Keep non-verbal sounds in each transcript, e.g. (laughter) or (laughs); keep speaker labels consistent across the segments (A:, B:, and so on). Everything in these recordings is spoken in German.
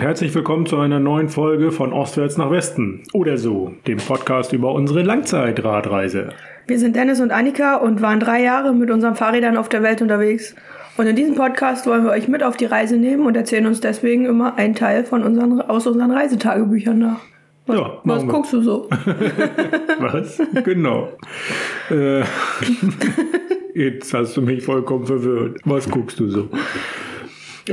A: und herzlich willkommen zu einer neuen Folge von Ostwärts nach Westen oder so, dem Podcast über unsere Langzeitradreise.
B: Wir sind Dennis und Annika und waren drei Jahre mit unseren Fahrrädern auf der Welt unterwegs. Und in diesem Podcast wollen wir euch mit auf die Reise nehmen und erzählen uns deswegen immer einen Teil von unseren, aus unseren Reisetagebüchern nach. Was,
A: Ja,
B: was
A: wir.
B: guckst du so? (laughs) (laughs)
A: Was? genau. Äh, (laughs) jetzt hast du mich vollkommen verwirrt. Was guckst du so?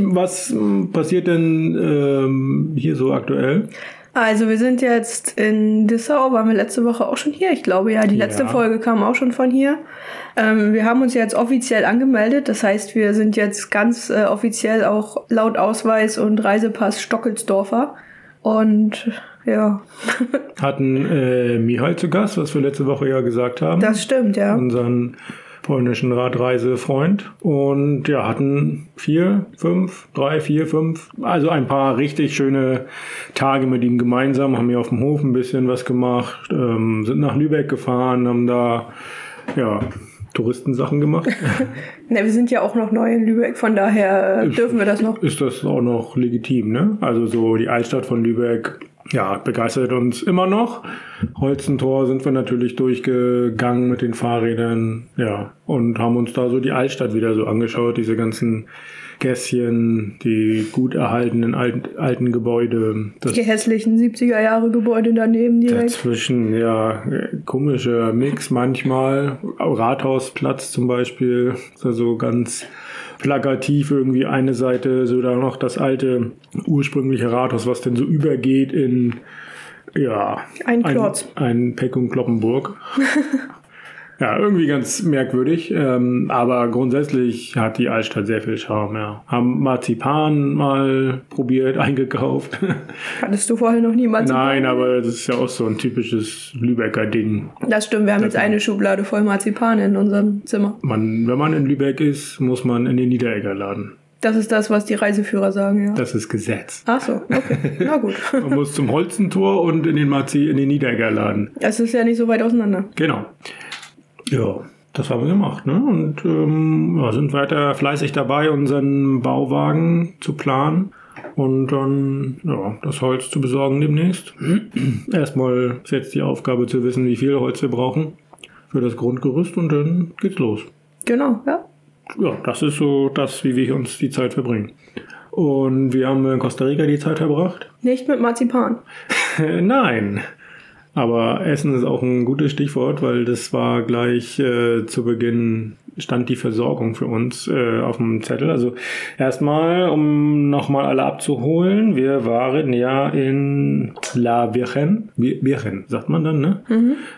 A: Was ähm, passiert denn ähm, hier so aktuell?
B: Also wir sind jetzt in Dessau, waren wir letzte Woche auch schon hier. Ich glaube ja, die letzte
A: Ja.
B: Folge kam auch schon von hier. Ähm, wir haben uns jetzt offiziell angemeldet. Das heißt, wir sind jetzt ganz äh, offiziell auch laut Ausweis und Reisepass Stockelsdorfer. Und ja, (laughs)
A: Hatten äh, Mihai zu Gast, was wir letzte Woche ja gesagt haben.
B: das stimmt, ja.
A: unseren polnischen Radreisefreund und ja, hatten vier, fünf, drei, vier, fünf, also ein paar richtig schöne Tage mit ihm gemeinsam, haben hier auf dem Hof ein bisschen was gemacht, ähm, sind nach Lübeck gefahren, haben da ja Touristensachen gemacht. (laughs)
B: Ne, wir sind ja auch noch neu in Lübeck, von daher äh, dürfen wir das noch.
A: Ist das auch noch legitim, ne? Also so die Altstadt von Lübeck, ja, begeistert uns immer noch. Holzentor sind wir natürlich durchgegangen mit den Fahrrädern, ja, und haben uns da so die Altstadt wieder so angeschaut, diese ganzen Gässchen, die gut erhaltenen alten, alten Gebäude. Das
B: Die hässlichen 70er Jahre Gebäude daneben direkt.
A: Dazwischen, ja, komischer Mix manchmal. Rathausplatz zum Beispiel, ist ja so ganz plakativ irgendwie eine Seite, so da noch das alte ursprüngliche Rathaus, was denn so übergeht in, ja,
B: Ein Klotz.
A: Ein, ein Peck und Kloppenburg. (laughs) Ja, irgendwie ganz merkwürdig, ähm, aber grundsätzlich hat die Altstadt sehr viel Charme, ja. Haben Marzipan mal probiert, (laughs) eingekauft.
B: Hattest du vorher noch niemals?
A: Nein, aber das ist ja auch so ein typisches Lübecker Ding.
B: Das stimmt, wir haben jetzt eine Schublade voll Marzipan in unserem Zimmer.
A: Man, wenn man in Lübeck ist, muss man in den Niederegger laden.
B: Das ist das, was die Reiseführer sagen, ja.
A: Das ist Gesetz.
B: Ach so, okay. Na gut. (laughs)
A: Man muss zum Holzentor und in den Marzi in den Niederegger laden.
B: Es ist ja nicht so weit auseinander.
A: Genau. Ja, das haben wir gemacht, ne? Und ähm, ja, sind weiter fleißig dabei, unseren Bauwagen zu planen und dann ja, das Holz zu besorgen demnächst. (clears throat) Erstmal ist jetzt die Aufgabe zu wissen, wie viel Holz wir brauchen für das Grundgerüst und dann geht's los.
B: Genau, ja.
A: Ja, das ist so das, wie wir uns die Zeit verbringen. Und wir haben in Costa Rica die Zeit verbracht.
B: Nicht mit Marzipan. (laughs)
A: Nein. Aber Essen ist auch ein gutes Stichwort, weil das war gleich äh, zu Beginn stand die Versorgung für uns äh, auf dem Zettel. Also erstmal, um nochmal alle abzuholen, wir waren ja in La Virgen, Vi- Virgen, sagt man dann, ne?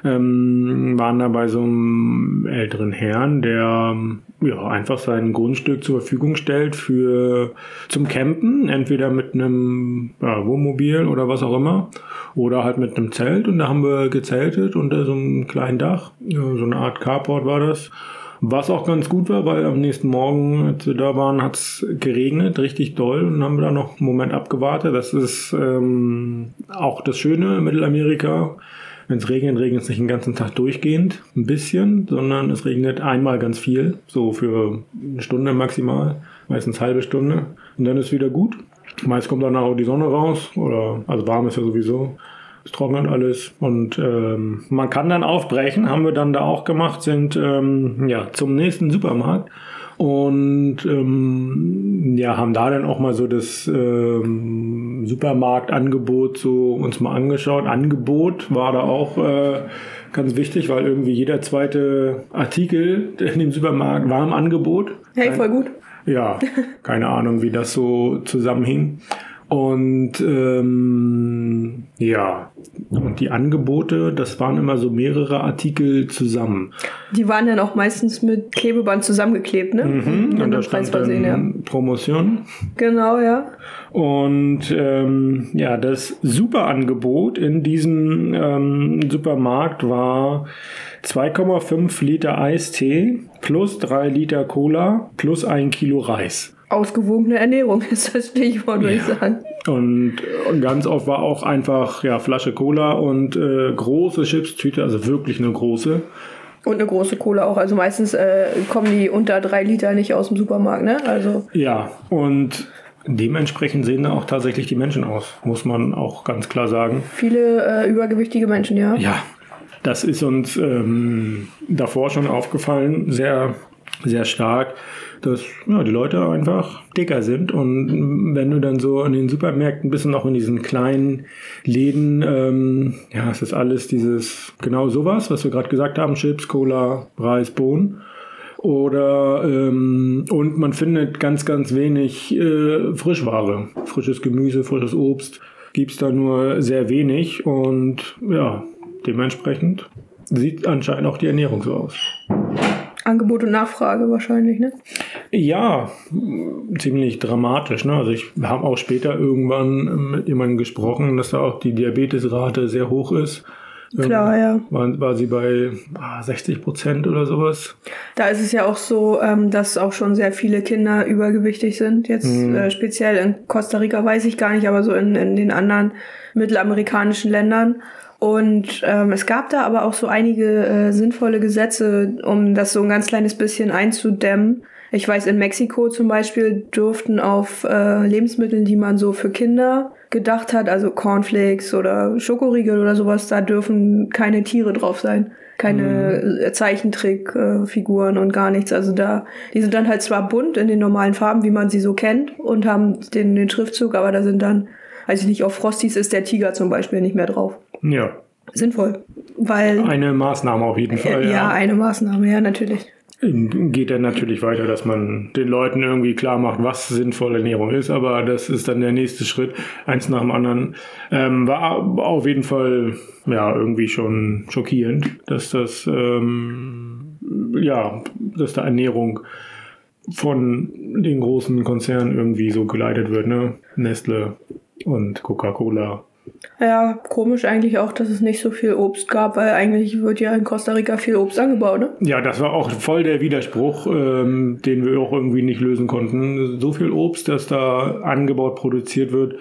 A: Ähm, waren da bei so einem älteren Herrn, der ja einfach sein Grundstück zur Verfügung stellt für zum Campen, entweder mit einem ja, Wohnmobil oder was auch immer, oder halt mit einem Zelt. Und da haben wir gezeltet unter so einem kleinen Dach, ja, so eine Art Carport war das. Was auch ganz gut war, weil am nächsten Morgen, als wir da waren, hat es geregnet, richtig doll. Und haben wir da noch einen Moment abgewartet. Das ist ähm, auch das Schöne in Mittelamerika. Wenn es regnet, regnet es nicht den ganzen Tag durchgehend, ein bisschen, sondern es regnet einmal ganz viel, so für eine Stunde maximal, meistens halbe Stunde. Und dann ist wieder gut. Meist kommt danach auch die Sonne raus, oder also warm ist ja sowieso. Es trocknet alles und ähm, man kann dann aufbrechen, haben wir dann da auch gemacht, sind ähm, ja zum nächsten Supermarkt und ähm, ja haben da dann auch mal so das ähm, Supermarktangebot so uns mal angeschaut. Angebot war da auch äh, ganz wichtig, weil irgendwie jeder zweite Artikel in dem Supermarkt war im Angebot.
B: Hey, voll gut.
A: Ja, (laughs) keine Ahnung, wie das so zusammenhing. Und ähm, ja, und die Angebote, das waren immer so mehrere Artikel zusammen.
B: Die waren dann auch meistens mit Klebeband zusammengeklebt, ne?
A: Mhm,
B: Und
A: und da stand
B: Preisversehen, ja.
A: dann Promotion.
B: Genau, ja.
A: Und ähm, ja, das Superangebot in diesem ähm, Supermarkt war 2,5 Liter Eistee plus 3 Liter Cola plus 1 Kilo Reis.
B: Ausgewogene Ernährung (laughs) ist das Stichwort, würde ich sagen.
A: Und äh, ganz oft war auch einfach ja, Flasche Cola und äh, große Chipstüte, also wirklich eine große.
B: Und eine große Cola auch. Also meistens äh, kommen die unter drei Liter nicht aus dem Supermarkt, ne? Also
A: Ja, und Dementsprechend sehen da auch tatsächlich die Menschen aus, muss man auch ganz klar sagen.
B: Viele äh, übergewichtige Menschen, ja.
A: Ja, das ist uns ähm, davor schon aufgefallen, sehr, sehr stark, dass ja, die Leute einfach dicker sind. Und wenn du dann so in den Supermärkten bist und auch in diesen kleinen Läden, ähm, ja, es ist alles dieses, genau sowas, was wir gerade gesagt haben, Chips, Cola, Reis, Bohnen. Oder ähm, und man findet ganz, ganz wenig äh, Frischware. Frisches Gemüse, frisches Obst gibt's da nur sehr wenig. Und ja, dementsprechend sieht anscheinend auch die Ernährung so aus.
B: Angebot und Nachfrage wahrscheinlich, ne?
A: Ja, ziemlich dramatisch. Ne? Also ich habe auch später irgendwann mit jemandem gesprochen, dass da auch die Diabetesrate sehr hoch ist.
B: Klar, ja.
A: War, war sie bei 60 Prozent oder sowas?
B: Da ist es ja auch so, ähm, dass auch schon sehr viele Kinder übergewichtig sind. Jetzt
A: Mhm.
B: äh, speziell in Costa Rica weiß ich gar nicht, aber so in, in den anderen mittelamerikanischen Ländern. Und ähm, es gab da aber auch so einige äh, sinnvolle Gesetze, um das so ein ganz kleines bisschen einzudämmen. Ich weiß, in Mexiko zum Beispiel durften auf äh, Lebensmitteln, die man so für Kinder gedacht hat, also Cornflakes oder Schokoriegel oder sowas, da dürfen keine Tiere drauf sein. Keine äh, Zeichentrickfiguren und gar nichts. Also da, die sind dann halt zwar bunt in den normalen Farben, wie man sie so kennt, und haben den, den Schriftzug, aber da sind dann, weiß ich nicht, auf Frosties ist der Tiger zum Beispiel nicht mehr drauf.
A: Ja,
B: Sinnvoll. Weil,
A: eine Maßnahme auf jeden Fall.
B: ja, eine Maßnahme, ja, natürlich.
A: Geht dann natürlich weiter, dass man den Leuten irgendwie klar macht, was sinnvolle Ernährung ist, aber das ist dann der nächste Schritt, eins nach dem anderen. Ähm, war auf jeden Fall ja irgendwie schon schockierend, dass das ähm, ja, dass da Ernährung von den großen Konzernen irgendwie so geleitet wird, ne? Nestle und Coca-Cola.
B: Ja, komisch eigentlich auch, dass es nicht so viel Obst gab, weil eigentlich wird ja in Costa Rica viel Obst angebaut, ne?
A: Ja, das war auch voll der Widerspruch, ähm, den wir auch irgendwie nicht lösen konnten. So viel Obst, das da angebaut, produziert wird,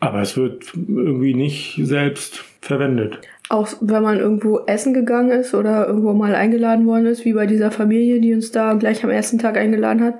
A: aber es wird irgendwie nicht selbst verwendet.
B: Auch wenn man irgendwo essen gegangen ist oder irgendwo mal eingeladen worden ist, wie bei dieser Familie, die uns da gleich am ersten Tag eingeladen hat,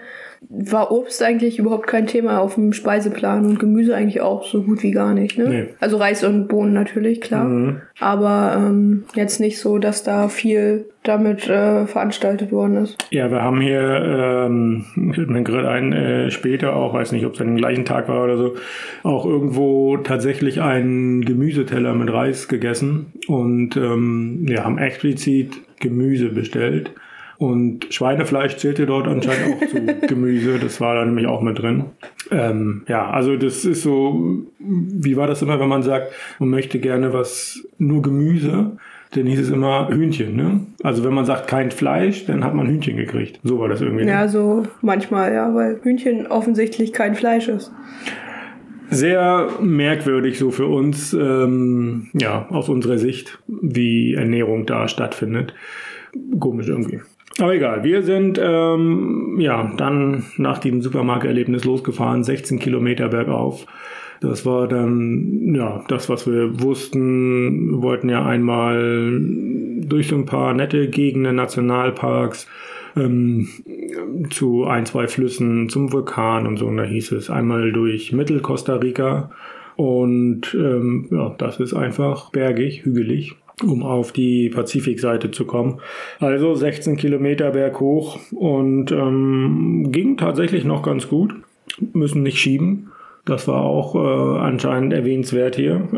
B: war Obst eigentlich überhaupt kein Thema auf dem Speiseplan und Gemüse eigentlich auch so gut wie gar nicht. Ne?
A: Nee.
B: Also Reis und Bohnen natürlich, klar.
A: Mhm.
B: Aber ähm, jetzt nicht so, dass da viel damit äh, veranstaltet worden ist.
A: Ja, wir haben hier, ähm, mir gerade ein, äh, später auch, weiß nicht, ob es an dem gleichen Tag war oder so, auch irgendwo tatsächlich einen Gemüseteller mit Reis gegessen und ähm, ja, haben explizit Gemüse bestellt. Und Schweinefleisch zählte dort anscheinend auch zu (laughs) Gemüse, das war da nämlich auch mit drin. Ähm, ja, also das ist so, wie war das immer, wenn man sagt, man möchte gerne was, nur Gemüse, dann hieß es immer Hühnchen, ne? Also wenn man sagt kein Fleisch, dann hat man Hühnchen gekriegt. So war das irgendwie. ne?
B: Ja, so manchmal, ja, weil Hühnchen offensichtlich kein Fleisch ist.
A: Sehr merkwürdig so für uns, ähm, ja, aus unserer Sicht, wie Ernährung da stattfindet. Komisch irgendwie. Aber egal, wir sind ähm, ja dann nach diesem Supermarkterlebnis losgefahren, 16 Kilometer bergauf. Das war dann ja das, was wir wussten. Wir wollten ja einmal durch so ein paar nette Gegenden, Nationalparks, ähm, zu ein, zwei Flüssen, zum Vulkan und so. Und da hieß es einmal durch Mittel-Costa Rica. Und ähm, ja, das ist einfach bergig, hügelig, um auf die Pazifikseite zu kommen. Also 16 Kilometer berghoch und ähm, ging tatsächlich noch ganz gut. Müssen nicht schieben. Das war auch äh, anscheinend erwähnenswert hier.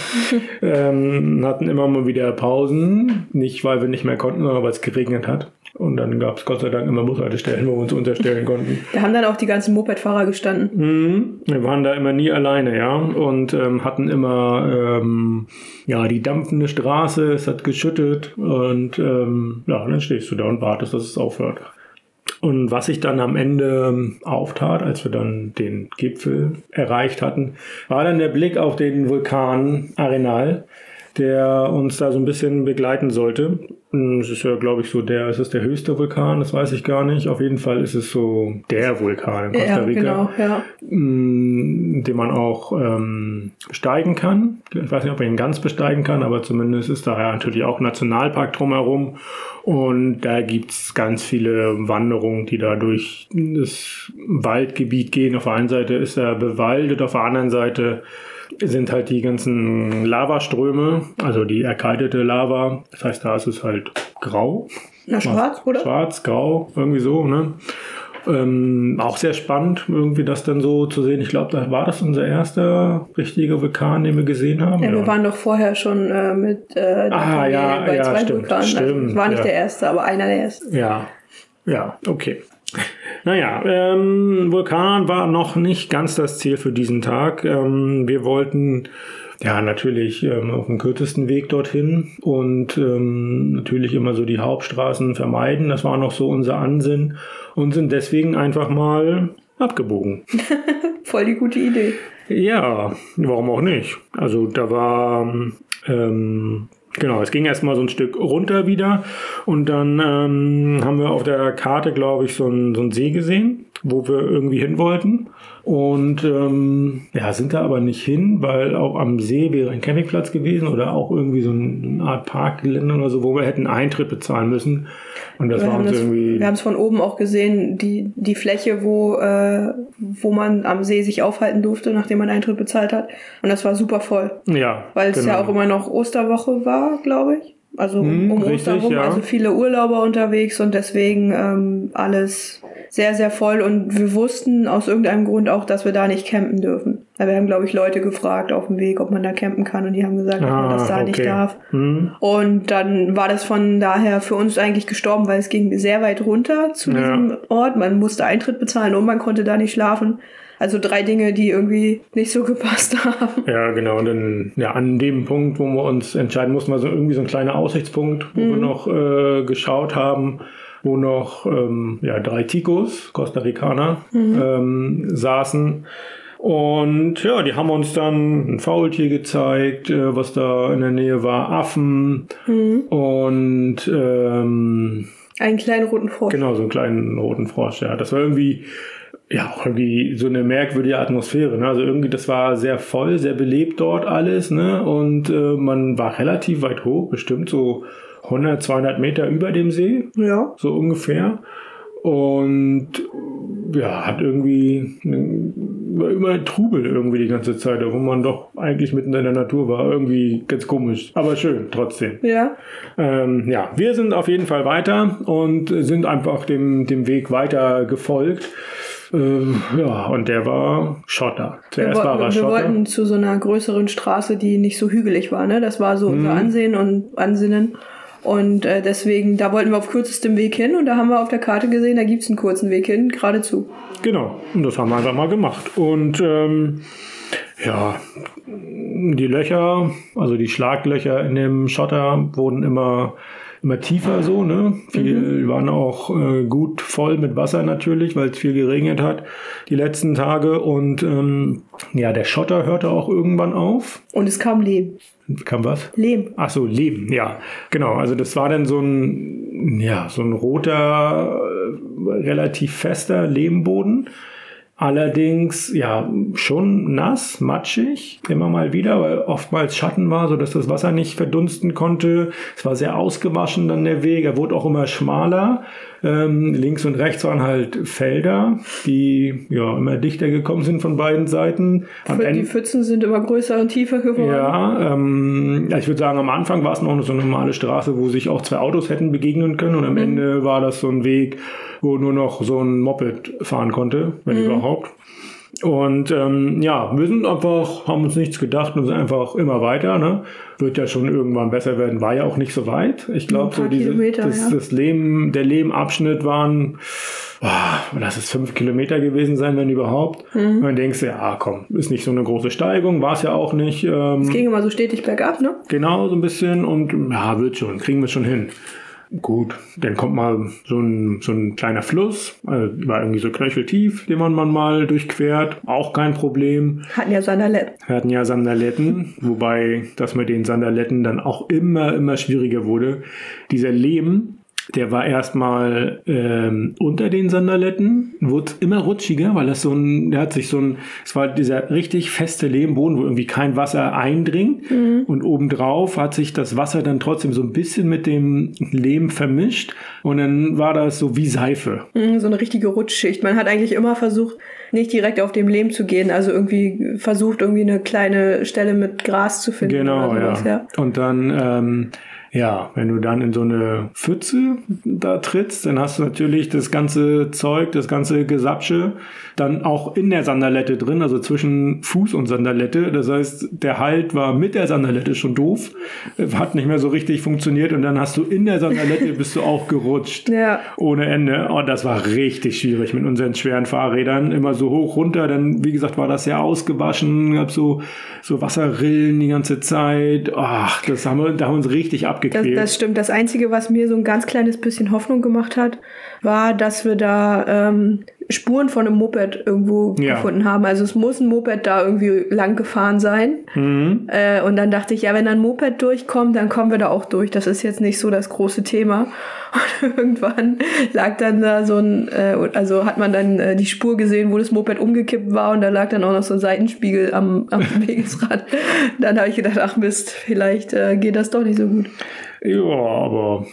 A: (laughs) ähm, hatten immer mal wieder Pausen. Nicht, weil wir nicht mehr konnten, sondern weil es geregnet hat. Und dann gab es Gott sei Dank immer Bushaltestellen, wo wir uns unterstellen konnten.
B: Da haben dann auch die ganzen Mopedfahrer gestanden.
A: Mhm. Wir waren da immer nie alleine, ja, und ähm, hatten immer ähm, ja die dampfende Straße. Es hat geschüttet und ähm, ja, dann stehst du da und wartest, dass es aufhört. Und was sich dann am Ende ähm, auftat, als wir dann den Gipfel erreicht hatten, war dann der Blick auf den Vulkan Arenal, der uns da so ein bisschen begleiten sollte. Es ist ja, glaube ich, so der, ist es der höchste Vulkan, das weiß ich gar nicht. Auf jeden Fall ist es so der Vulkan in Costa
B: Ja,
A: Rica.
B: genau, ja.
A: mh, den man auch ähm, besteigen kann. Ich weiß nicht, ob man ihn ganz besteigen kann, aber zumindest ist da ja natürlich auch Nationalpark drumherum. Und da gibt's ganz viele Wanderungen, die da durch das Waldgebiet gehen. Auf der einen Seite ist er bewaldet, auf der anderen Seite sind halt die ganzen Lavaströme, also die erkaltete Lava. Das heißt, da ist es halt grau.
B: Na, schwarz, oder?
A: Schwarz, grau, irgendwie so, ne? Ähm, auch sehr spannend, irgendwie das dann so zu sehen. Ich glaube, da war das unser erster richtiger Vulkan, den wir gesehen haben.
B: Ja, wir waren doch vorher schon äh, mit äh,
A: Ah, ja,
B: bei
A: ja,
B: zwei
A: stimmt,
B: Vulkanen. Also,
A: stimmt,
B: es war nicht
A: ja.
B: der erste, aber einer der ersten.
A: Ja, ja, okay. Naja, ähm, Vulkan war noch nicht ganz das Ziel für diesen Tag. Ähm, wir wollten ja natürlich ähm, auf dem kürzesten Weg dorthin und ähm, natürlich immer so die Hauptstraßen vermeiden. Das war noch so unser Ansinn und sind deswegen einfach mal abgebogen. (laughs)
B: Voll die gute Idee.
A: Ja, warum auch nicht? Also da war, ähm, genau, es ging erstmal so ein Stück runter wieder und dann ähm, haben wir auf der Karte, glaube ich, so einen so einen See gesehen, wo wir irgendwie hin wollten. Und ähm, ja, sind da aber nicht hin, weil auch am See wäre ein Campingplatz gewesen oder auch irgendwie so eine Art Parkgelände oder so, wo wir hätten Eintritt bezahlen müssen. Und das
B: Wir
A: war uns
B: das-
A: irgendwie.
B: wir haben es von oben auch gesehen, die, die Fläche, wo, äh, wo man am See sich aufhalten durfte, nachdem man Eintritt bezahlt hat. Und das war super voll.
A: ja,
B: Weil es ja
A: genau.
B: auch immer noch Osterwoche war, glaube ich. Also um,
A: Hm,
B: um Ostern rum,
A: ja.
B: also viele Urlauber unterwegs und deswegen ähm, alles sehr, sehr voll. Und wir wussten aus irgendeinem Grund auch, dass wir da nicht campen dürfen. Weil wir haben, glaube ich, Leute gefragt auf dem Weg, ob man da campen kann und die haben gesagt, dass man das da
A: Ah,
B: nicht
A: okay.
B: darf.
A: Hm.
B: Und dann war das von daher für uns eigentlich gestorben, weil es ging sehr weit runter zu
A: Ja.
B: diesem Ort. Man musste Eintritt bezahlen und man konnte da nicht schlafen. Also drei Dinge, die irgendwie nicht so gepasst haben.
A: Ja, genau. Und dann ja, an dem Punkt, wo wir uns entscheiden mussten, war so irgendwie so ein kleiner Aussichtspunkt, wo wir noch äh, geschaut haben, wo noch ähm, ja, drei Ticos, Costa Ricaner, ähm, saßen. Und ja, die haben uns dann ein Faultier gezeigt, äh, was da in der Nähe war, Affen und ähm,
B: Einen kleinen roten Frosch.
A: Genau, so einen kleinen roten Frosch, ja. Das war irgendwie, ja, auch irgendwie so eine merkwürdige Atmosphäre. Ne? Also irgendwie, das war sehr voll, sehr belebt dort alles, ne? Und äh, man war relativ weit hoch, bestimmt so 100, 200 Meter über dem See,
B: Ja.
A: so ungefähr. Und ja, hat irgendwie war immer Trubel irgendwie die ganze Zeit, wo man doch eigentlich mitten in der Natur war. Irgendwie ganz komisch, aber schön trotzdem.
B: Ja.
A: Ähm, ja, wir sind auf jeden Fall weiter und sind einfach dem, dem Weg weiter gefolgt. Ähm, ja, und der war Schotter.
B: Wir,
A: Zuerst war
B: wollten,
A: er
B: wir
A: Schotter.
B: wollten zu so einer größeren Straße, die nicht so hügelig war. Ne? Das war so unser Ansehen und Ansinnen. Und äh, deswegen, da wollten wir auf kürzestem Weg hin und da haben wir auf der Karte gesehen, da gibt's einen kurzen Weg hin, geradezu.
A: Genau, und das haben wir einfach mal gemacht. Und ähm, ja, die Löcher, also die Schlaglöcher in dem Schotter wurden immer immer tiefer so, ne? Viel waren auch äh, gut voll mit Wasser natürlich, weil es viel geregnet hat die letzten Tage und ähm, ja, der Schotter hörte auch irgendwann auf.
B: Und es kam Lehm.
A: Kam was?
B: Lehm.
A: Ach so, Leben, ja. Genau, also das war dann so ein, ja, so ein roter, äh, relativ fester Lehmboden. Allerdings, ja, schon nass, matschig, immer mal wieder, weil oftmals Schatten war, so dass das Wasser nicht verdunsten konnte. Es war sehr ausgewaschen dann der Weg, er wurde auch immer schmaler. Ähm, links und rechts waren halt Felder, die ja immer dichter gekommen sind von beiden Seiten. Am
B: Die
A: Ende-
B: Pfützen sind immer größer und tiefer geworden.
A: ja, ähm, ich würde sagen, am Anfang war es noch so eine normale Straße, wo sich auch zwei Autos hätten begegnen können und am Ende war das so ein Weg, wo nur noch so ein Moped fahren konnte, wenn überhaupt. Und ähm, ja, wir sind einfach, haben uns nichts gedacht und sind einfach immer weiter. Ne? Wird ja schon irgendwann besser werden, war ja auch nicht so weit. Ich glaube, so diese, das,
B: ja.
A: das Lehm, der Lehmabschnitt waren, ah, lass es fünf Kilometer gewesen sein, wenn überhaupt.
B: Mhm.
A: Und dann denkst du, ja komm, ist nicht so eine große Steigung, war es ja auch nicht. Ähm,
B: Es ging immer so stetig bergab, ne?
A: Genau, so ein bisschen und ja, wird schon, kriegen wir schon hin. Gut, dann kommt mal so ein, so ein kleiner Fluss, also war irgendwie so knöcheltief, den man, man mal durchquert, auch kein Problem.
B: Hatten ja Sandaletten.
A: Wir hatten ja Sandaletten, wobei das mit den Sandaletten dann auch immer, immer schwieriger wurde. Dieser Lehm, der war erstmal ähm, unter den Sandaletten, wurde immer rutschiger, weil das so ein, der hat sich so ein, es war dieser richtig feste Lehmboden, wo irgendwie kein Wasser eindringt. Mhm. Und obendrauf hat sich das Wasser dann trotzdem so ein bisschen mit dem Lehm vermischt. Und dann war das so wie Seife.
B: Mhm, so eine richtige Rutschschicht. Man hat eigentlich immer versucht, nicht direkt auf dem Lehm zu gehen, also irgendwie versucht, irgendwie eine kleine Stelle mit Gras zu finden.
A: Genau, sowas, ja. ja. Und dann, ähm, ja, wenn du dann in so eine Pfütze da trittst, dann hast du natürlich das ganze Zeug, das ganze Gesapsche dann auch in der Sandalette drin, also zwischen Fuß und Sandalette. Das heißt, der Halt war mit der Sandalette schon doof, hat nicht mehr so richtig funktioniert und dann hast du in der Sandalette (laughs) bist du auch gerutscht. Ja. Ohne Ende. Und das war richtig schwierig mit unseren schweren Fahrrädern. Immer so hoch runter. Dann, wie gesagt, war das ja ausgewaschen, gab so, so Wasserrillen die ganze Zeit. Ach, das haben wir, da haben wir uns richtig abgequält.
B: Das, das stimmt. Das Einzige, was mir so ein ganz kleines bisschen Hoffnung gemacht hat, war, dass wir da ähm, Spuren von einem Moped irgendwo ja. gefunden haben. Also es muss ein Moped da irgendwie lang gefahren sein. Mhm. Äh, und dann dachte ich, ja, wenn ein Moped durchkommt, dann kommen wir da auch durch. Das ist jetzt nicht so das große Thema. (laughs) Und irgendwann lag dann da so ein, äh, also hat man dann äh, die Spur gesehen, wo das Moped umgekippt war und da lag dann auch noch so ein Seitenspiegel am, am (laughs) Wegesrad. dann habe ich gedacht, ach Mist, vielleicht äh, geht das doch nicht so gut.
A: Ja, aber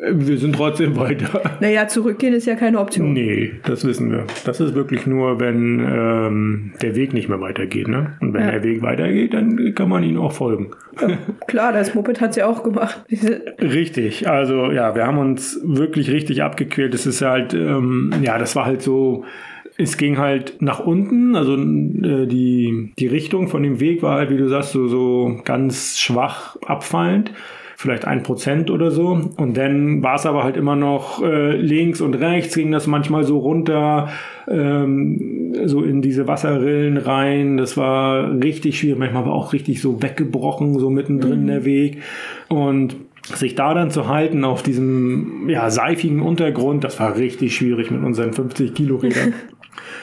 A: wir sind trotzdem weiter. (laughs)
B: Naja, zurückgehen ist ja keine Option.
A: Nee, das wissen wir. Das ist wirklich nur, wenn ähm, der Weg nicht mehr weitergeht. Ne? Und wenn ja. der Weg weitergeht, dann kann man ihn auch folgen.
B: Ja, klar, das Moped hat es ja auch gemacht. (laughs)
A: richtig. Also ja, wir haben uns wirklich richtig abgequält. Das ist halt, ähm, ja, das war halt so es ging halt nach unten, also äh, die, die Richtung von dem Weg war halt, wie du sagst, so, so ganz schwach abfallend vielleicht ein Prozent oder so. Und dann war es aber halt immer noch äh, links und rechts, ging das manchmal so runter, ähm, so in diese Wasserrillen rein. Das war richtig schwierig, manchmal war auch richtig so weggebrochen, so mittendrin mhm. der Weg. Und sich da dann zu halten auf diesem ja, seifigen Untergrund, das war richtig schwierig mit unseren 50 Kilo Rädern.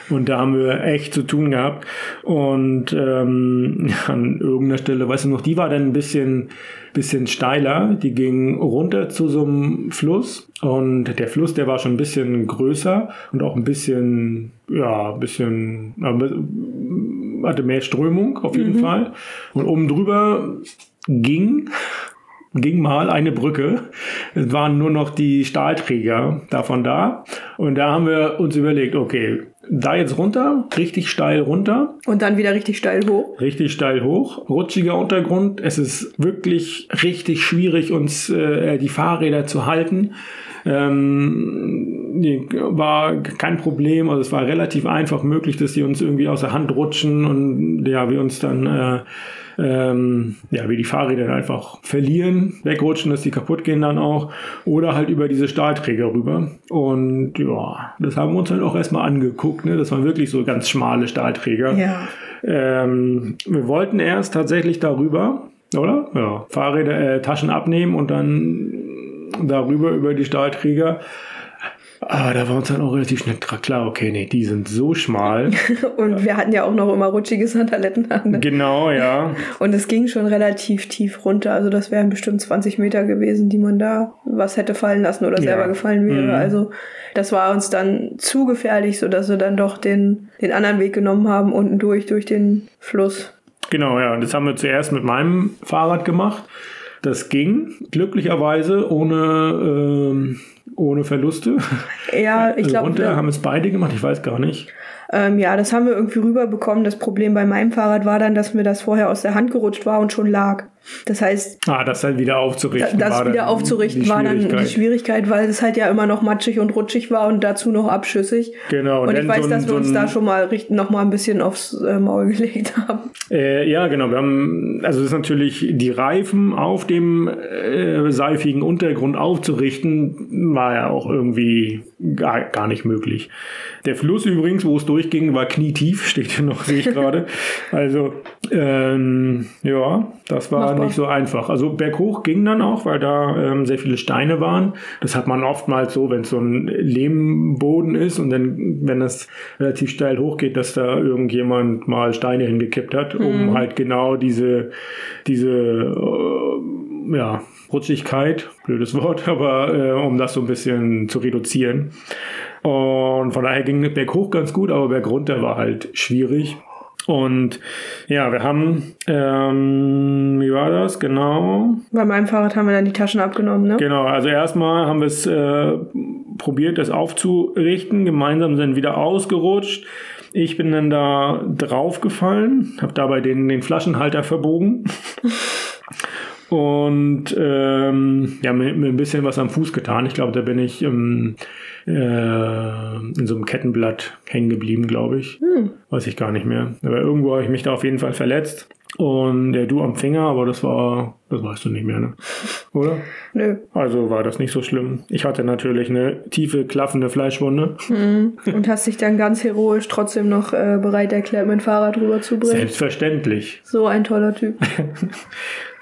A: Und da haben wir echt zu tun gehabt. Und ähm, an irgendeiner Stelle, weißt du noch, die war dann ein bisschen, bisschen steiler. Die ging runter zu so einem Fluss. Und der Fluss, der war schon ein bisschen größer und auch ein bisschen, ja, ein bisschen, äh, hatte mehr Strömung auf jeden mhm. Fall. Und oben drüber ging ging mal eine Brücke. Es waren nur noch die Stahlträger davon da. Und da haben wir uns überlegt, okay, da jetzt runter, richtig steil runter.
B: Und dann wieder richtig steil hoch.
A: Richtig steil hoch. Rutschiger Untergrund. Es ist wirklich richtig schwierig, uns äh, die Fahrräder zu halten. Ähm, war kein Problem. Also es war relativ einfach möglich, dass die uns irgendwie aus der Hand rutschen und ja, wir uns dann äh, ähm, ja, wie die Fahrräder einfach verlieren, wegrutschen, dass die kaputt gehen dann auch. Oder halt über diese Stahlträger rüber. Und ja, das haben wir uns halt auch erstmal angeguckt. Ne? Das waren wirklich so ganz schmale Stahlträger. Ja. Ähm, wir wollten erst tatsächlich darüber, oder? Ja, Fahrräder, äh, Taschen abnehmen und dann darüber über die Stahlträger. Aber da war uns dann auch relativ schnell klar, okay, nee, die sind so schmal. (laughs)
B: und wir hatten ja auch noch immer rutschige Sandaletten an.
A: Ne? Genau, ja.
B: Und es ging schon relativ tief runter. Also das wären bestimmt 20 Meter gewesen, die man da was hätte fallen lassen oder selber ja. gefallen wäre. Mhm. Also das war uns dann zu gefährlich, sodass wir dann doch den, den anderen Weg genommen haben, unten durch, durch den Fluss.
A: Genau, ja. Und das haben wir zuerst mit meinem Fahrrad gemacht. Das ging glücklicherweise ohne, ähm, ohne Verluste.
B: Ja, ich
A: also
B: glaube.
A: Runter haben es beide gemacht, ich weiß gar nicht.
B: Ähm, ja, das haben wir irgendwie rüberbekommen. Das Problem bei meinem Fahrrad war dann, dass mir das vorher aus der Hand gerutscht war und schon lag. Das heißt.
A: Ah, das halt wieder aufzurichten.
B: Da, das war wieder aufzurichten war dann die Schwierigkeit, weil es halt ja immer noch matschig und rutschig war und dazu noch abschüssig.
A: Genau.
B: Und, und ich weiß, so dass wir so uns da schon mal richten, noch mal ein bisschen aufs äh, Maul gelegt haben.
A: Äh, ja, genau. Wir haben, also es ist natürlich die Reifen auf dem äh, seifigen Untergrund aufzurichten, war ja auch irgendwie gar, gar nicht möglich. Der Fluss übrigens, wo es durchging, war knietief, (laughs) steht hier noch, sehe ich gerade. Also, ähm, ja, das war Machbar. nicht so einfach. Also berghoch ging dann auch, weil da ähm, sehr viele Steine waren. Das hat man oftmals so, wenn es so ein Lehmboden ist und dann, wenn das relativ steil hochgeht, dass da irgendjemand mal Steine hingekippt hat, um mhm. halt genau diese, diese, äh, ja, Rutschigkeit, blödes Wort, (laughs) aber äh, um das so ein bisschen zu reduzieren. Und von daher ging berghoch ganz gut, aber bergunter war halt schwierig. Und ja, wir haben, ähm, wie war das genau?
B: Bei meinem Fahrrad haben wir dann die Taschen abgenommen, ne?
A: Genau, also erstmal haben wir es äh, probiert, das aufzurichten. Gemeinsam sind wieder ausgerutscht. Ich bin dann da draufgefallen, habe dabei den, den Flaschenhalter verbogen. (laughs) Und ähm, ja, mir, mir ein bisschen was am Fuß getan. Ich glaube, da bin ich ähm, äh, in so einem Kettenblatt hängen geblieben, glaube ich. Hm. Weiß ich gar nicht mehr. Aber irgendwo habe ich mich da auf jeden Fall verletzt. Und der du am Finger, aber das war, das weißt du nicht mehr, ne? Oder?
B: Nö.
A: Also war das nicht so schlimm. Ich hatte natürlich eine tiefe, klaffende Fleischwunde.
B: Mhm. Und hast dich dann ganz heroisch trotzdem noch äh, bereit erklärt, mein Fahrrad rüberzubringen.
A: Selbstverständlich.
B: So ein toller Typ. (laughs)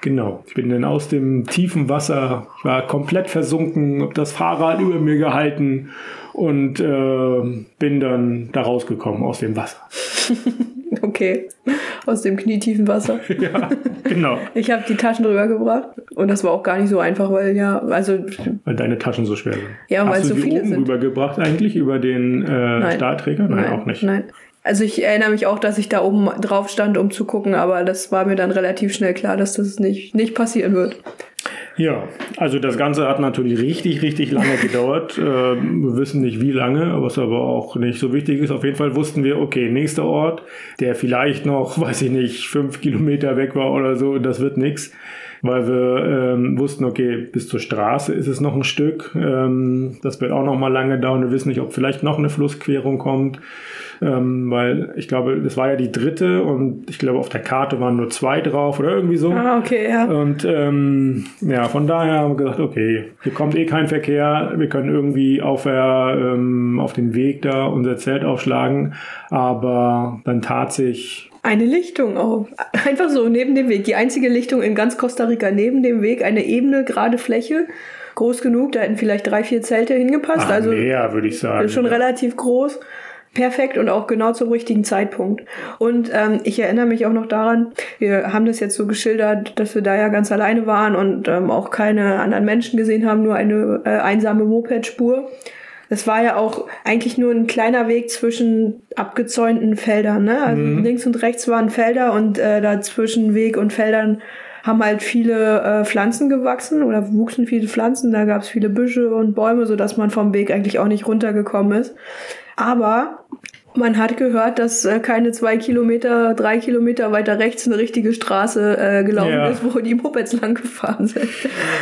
A: Genau. Ich bin dann aus dem tiefen Wasser, ich war komplett versunken, habe das Fahrrad über mir gehalten und äh, bin dann da rausgekommen aus dem Wasser. (laughs)
B: okay, aus dem knietiefen Wasser. (laughs)
A: ja, genau.
B: Ich habe die Taschen drüber gebracht und das war auch gar nicht so einfach, weil ja, also
A: weil deine Taschen so schwer sind.
B: Ja, weil so viele
A: oben
B: sind.
A: rübergebracht eigentlich über den äh, Nein. Stahlträger? Nein, Nein, auch nicht.
B: Nein. Also ich erinnere mich auch, dass ich da oben drauf stand, um zu gucken, aber das war mir dann relativ schnell klar, dass das nicht, nicht passieren wird.
A: Ja, also das Ganze hat natürlich richtig, richtig lange gedauert. äh, wir wissen nicht wie lange, was aber auch nicht so wichtig ist. Auf jeden Fall wussten wir, okay, nächster Ort, der vielleicht noch, (laughs) weiß ich nicht, fünf Kilometer weg war oder so, das wird nichts weil wir ähm, wussten, okay, bis zur Straße ist es noch ein Stück. Ähm, das wird auch noch mal lange dauern. Wir wissen nicht, ob vielleicht noch eine Flussquerung kommt ähm, weil ich glaube, das war ja die dritte und ich glaube, auf der Karte waren nur zwei drauf oder irgendwie so.
B: Ah, okay, ja.
A: Und ähm, ja, von daher haben wir gesagt, okay, hier kommt eh kein Verkehr, wir können irgendwie auf, der, ähm, auf den Weg da unser Zelt aufschlagen, aber dann tat sich
B: eine Lichtung auf. (laughs) Einfach so neben dem Weg. Die einzige Lichtung in ganz Costa Rica neben dem Weg. Eine ebene, gerade Fläche. Groß genug. Da hätten vielleicht drei, vier Zelte hingepasst.
A: Ach,
B: also
A: mehr, würde ich sagen.
B: Schon ja. relativ groß perfekt und auch genau zum richtigen Zeitpunkt. Und ähm, ich erinnere mich auch noch daran, wir haben das jetzt so geschildert, dass wir da ja ganz alleine waren und ähm, auch keine anderen Menschen gesehen haben, nur eine äh, einsame Mopedspur. Das war ja auch eigentlich nur ein kleiner Weg zwischen abgezäunten Feldern. Ne? Also mhm. links und rechts waren Felder und äh, dazwischen Weg und Feldern haben halt viele äh, Pflanzen gewachsen oder wuchsen viele Pflanzen. Da gab es viele Büsche und Bäume, so dass man vom Weg eigentlich auch nicht runtergekommen ist. Aber man hat gehört, dass äh, keine zwei Kilometer, drei Kilometer weiter rechts eine richtige Straße äh, gelaufen ja. ist, wo die Mopeds (laughs) lang gefahren sind.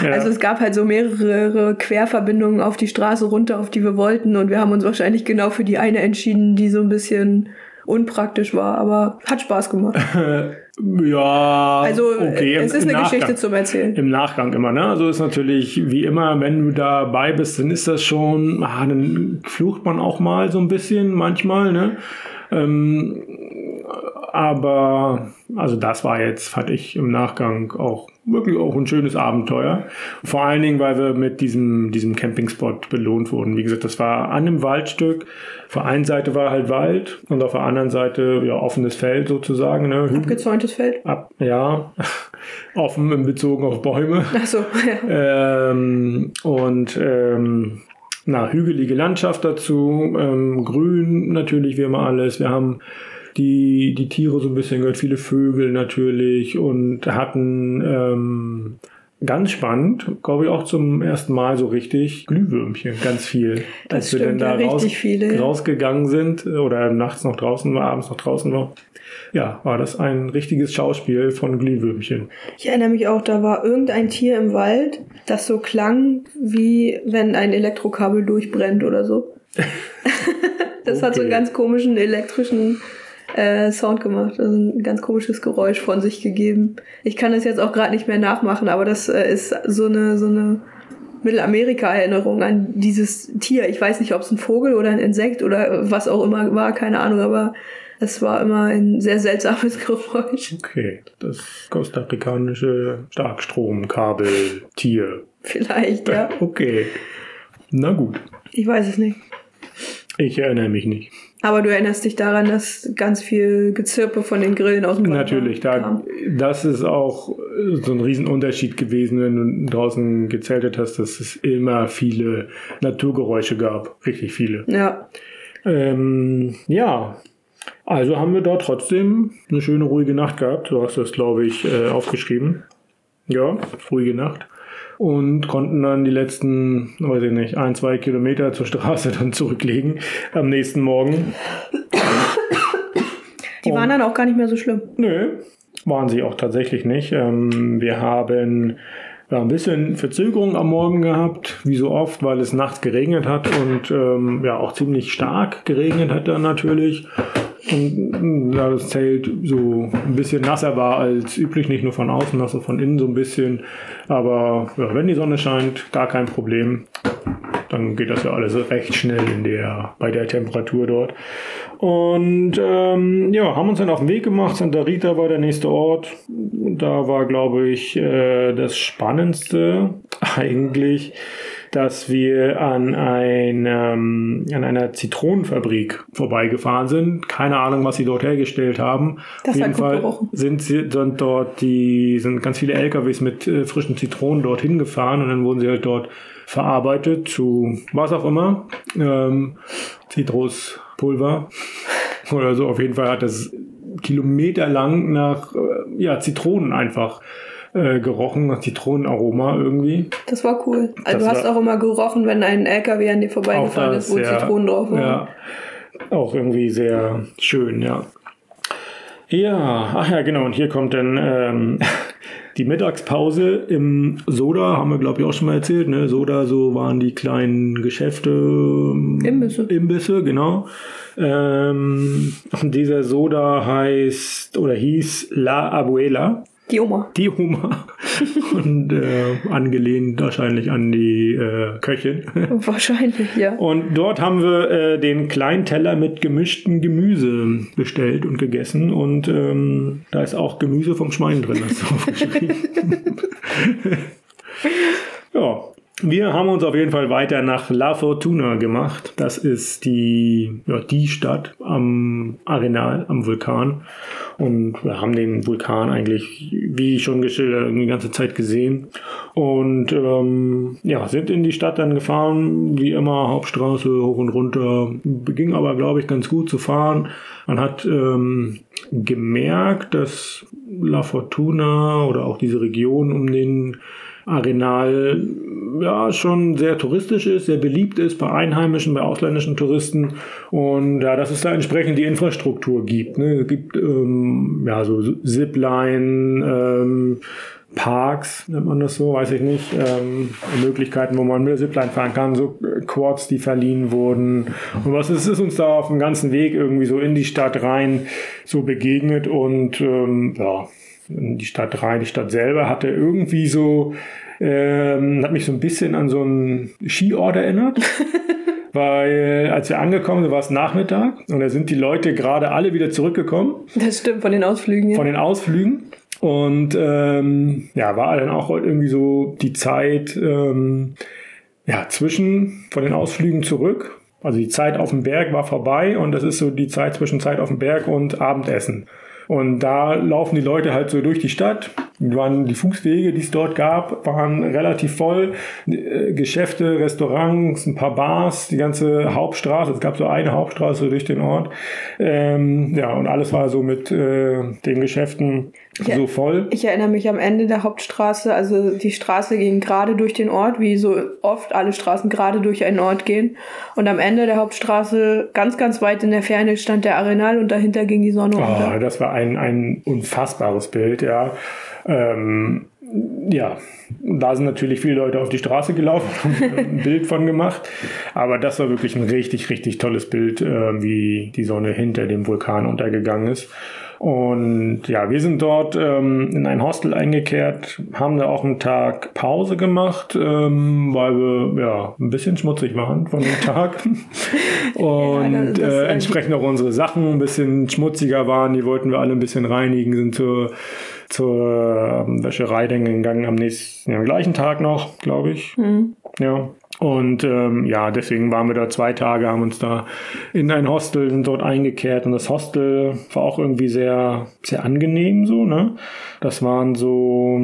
B: Ja. Also es gab halt so mehrere Querverbindungen auf die Straße runter, auf die wir wollten. Und wir haben uns wahrscheinlich genau für die eine entschieden, die so ein bisschen unpraktisch war, aber hat Spaß gemacht. (laughs)
A: ja.
B: Also okay. es ist eine Nachgang. Geschichte zum Erzählen.
A: Im Nachgang immer, ne? Also ist natürlich wie immer, wenn du dabei bist, dann ist das schon, ah, dann flucht man auch mal so ein bisschen manchmal, ne? Ähm, aber also das war jetzt, fand ich im Nachgang auch wirklich auch ein schönes Abenteuer. Vor allen Dingen, weil wir mit diesem, diesem Campingspot belohnt wurden. Wie gesagt, das war an einem Waldstück. Auf der einen Seite war halt Wald und auf der anderen Seite ja offenes Feld sozusagen. Ne?
B: Abgezäuntes Feld?
A: Ab, ja, (laughs) offen in Bezug auf Bäume.
B: Ach so, (laughs) ja.
A: Ähm, und ähm, na, hügelige Landschaft dazu, ähm, grün natürlich wie immer alles. Wir haben die, die Tiere so ein bisschen gehört, viele Vögel natürlich und hatten ähm, ganz spannend, glaube ich auch zum ersten Mal so richtig Glühwürmchen, ganz viel.
B: Das Als stimmt, wir dann da ja, raus, viele.
A: rausgegangen sind oder nachts noch draußen war, abends noch draußen war. Ja, war das ein richtiges Schauspiel von Glühwürmchen.
B: Ich erinnere mich auch, da war irgendein Tier im Wald, das so klang, wie wenn ein Elektrokabel durchbrennt oder so. (laughs) das okay. hat so einen ganz komischen elektrischen äh, Sound gemacht, also ein ganz komisches Geräusch von sich gegeben. Ich kann das jetzt auch gerade nicht mehr nachmachen, aber das äh, ist so eine so eine Mittelamerika-Erinnerung an dieses Tier. Ich weiß nicht, ob es ein Vogel oder ein Insekt oder was auch immer war, keine Ahnung, aber es war immer ein sehr seltsames (laughs) Geräusch.
A: Okay, das kostarikanische Starkstromkabeltier.
B: Vielleicht, (laughs) ja.
A: Okay. Na gut.
B: Ich weiß es nicht.
A: Ich erinnere mich nicht.
B: Aber du erinnerst dich daran, dass ganz viel Gezirpe von den Grillen aus dem Wald
A: Natürlich, da,
B: kam.
A: das ist auch so ein Riesenunterschied gewesen, wenn du draußen gezeltet hast, dass es immer viele Naturgeräusche gab. Richtig viele.
B: Ja,
A: Ähm, ja, also haben wir dort trotzdem eine schöne, ruhige Nacht gehabt. Du hast das, glaube ich, äh, aufgeschrieben. Ja, ruhige Nacht. Und konnten dann die letzten, weiß ich nicht, ein, zwei Kilometer zur Straße (laughs) dann zurücklegen am nächsten Morgen.
B: die waren dann auch gar nicht mehr so schlimm.
A: Nö, waren sie auch tatsächlich nicht. Ähm, wir haben ein bisschen Verzögerung am Morgen gehabt, wie so oft, weil es nachts geregnet hat und ähm, ja auch ziemlich stark geregnet hat dann natürlich. Und da das Zelt so ein bisschen nasser war als üblich, nicht nur von außen, also von innen so ein bisschen. Aber ja, wenn die Sonne scheint, gar kein Problem. Dann geht das ja alles recht schnell in der, bei der Temperatur dort. Und ähm, ja, haben uns dann auf den Weg gemacht. Santa Rita war der nächste Ort. Da war, glaube ich, äh, das Spannendste (laughs) eigentlich, dass wir an, einem, an einer Zitronenfabrik vorbeigefahren sind. Keine Ahnung, was sie dort hergestellt haben.
B: Das
A: auf jeden Fall sind, sie, sind dort die sind ganz viele LKWs mit äh, frischen Zitronen dorthin gefahren und dann wurden sie halt dort verarbeitet zu was auch immer. Ähm, Zitruspulver (laughs) oder so. Auf jeden Fall hat das kilometerlang nach äh, ja, Zitronen einfach äh, gerochen, nach Zitronenaroma irgendwie.
B: Das war cool. Also
A: Das
B: du hast auch immer gerochen, wenn ein LKW an dir vorbeigefahren ist, wo
A: ja.
B: Zitronen drauf waren.
A: Ja, auch irgendwie sehr schön, ja. Ja, ach ja, genau. Und hier kommt dann ähm, (laughs) die Mittagspause im Soda, haben wir glaube ich auch schon mal erzählt. Ne? Soda, so waren die kleinen Geschäfte. ähm,
B: Imbisse.
A: Imbisse, genau. Ähm, und dieser Soda heißt oder hieß La Abuela.
B: Die Oma.
A: Die Oma. Und äh, angelehnt wahrscheinlich an die äh, Köchin.
B: Wahrscheinlich, ja.
A: Und dort haben wir äh, den kleinen Teller mit gemischten Gemüse bestellt und gegessen. Und ähm, da ist auch Gemüse vom Schwein drin, hast du aufgeschrieben. (laughs) Wir haben uns auf jeden Fall weiter nach La Fortuna gemacht. Das ist die, ja, die Stadt am Arenal, am Vulkan. Und wir haben den Vulkan eigentlich, wie schon geschildert, die ganze Zeit gesehen. Und ähm, ja, sind in die Stadt dann gefahren, wie immer, Hauptstraße hoch und runter. Ging aber, glaube ich, ganz gut zu fahren. Man hat ähm, gemerkt, dass La Fortuna oder auch diese Region um den Arenal ja schon sehr touristisch ist, sehr beliebt ist bei einheimischen, bei ausländischen Touristen und ja, dass es da entsprechend die Infrastruktur gibt. Ne? Es gibt ähm, ja so Zipline, ähm, Parks, nennt man das so, weiß ich nicht, ähm, Möglichkeiten, wo man mit der Zipline fahren kann, so Quads, die verliehen wurden. Und was ist, ist uns da auf dem ganzen Weg irgendwie so in die Stadt rein so begegnet und ähm, ja, die Stadt rein, die Stadt selber hatte irgendwie so, ähm, hat mich so ein bisschen an so einen Skiort erinnert. (laughs) Weil als wir angekommen sind, war es Nachmittag und da sind die Leute gerade alle wieder zurückgekommen
B: Das stimmt von den Ausflügen. Ja.
A: von den Ausflügen. Und ähm, ja, war dann auch irgendwie so die Zeit ähm, ja, zwischen von den Ausflügen zurück. Also die Zeit auf dem Berg war vorbei und das ist so die Zeit zwischen Zeit auf dem Berg und Abendessen. Und da laufen die Leute halt so durch die Stadt. Die, waren, die Fußwege, die es dort gab, waren relativ voll. Äh, Geschäfte, Restaurants, ein paar Bars, die ganze Hauptstraße. Es gab so eine Hauptstraße durch den Ort. Ähm, ja, und alles war so mit äh, den Geschäften
B: Ja.
A: so voll.
B: Ich erinnere mich am Ende der Hauptstraße, also die Straße ging gerade durch den Ort, wie so oft alle Straßen gerade durch einen Ort gehen. Und am Ende der Hauptstraße, ganz, ganz weit in der Ferne, stand der Arenal und dahinter ging die Sonne
A: Oh, das war ein, ein unfassbares Bild, ja. Ähm, ja, da sind natürlich viele Leute auf die Straße gelaufen, (laughs) haben ein Bild von gemacht. Aber das war wirklich ein richtig, richtig tolles Bild, äh, wie die Sonne hinter dem Vulkan untergegangen ist. Und ja, wir sind dort ähm, in ein Hostel eingekehrt, haben da auch einen Tag Pause gemacht, ähm, weil wir ja ein bisschen schmutzig waren von dem Tag. (laughs) Und äh, entsprechend auch unsere Sachen ein bisschen schmutziger waren. Die wollten wir alle ein bisschen reinigen, sind zur, zur ähm, Wäscherei dann gegangen am nächsten, ja, am gleichen Tag noch, glaube ich. Ja. Und ähm, ja, deswegen waren wir da zwei Tage, haben uns da in ein Hostel, sind dort eingekehrt und das Hostel war auch irgendwie sehr, sehr angenehm so, ne? Das waren so,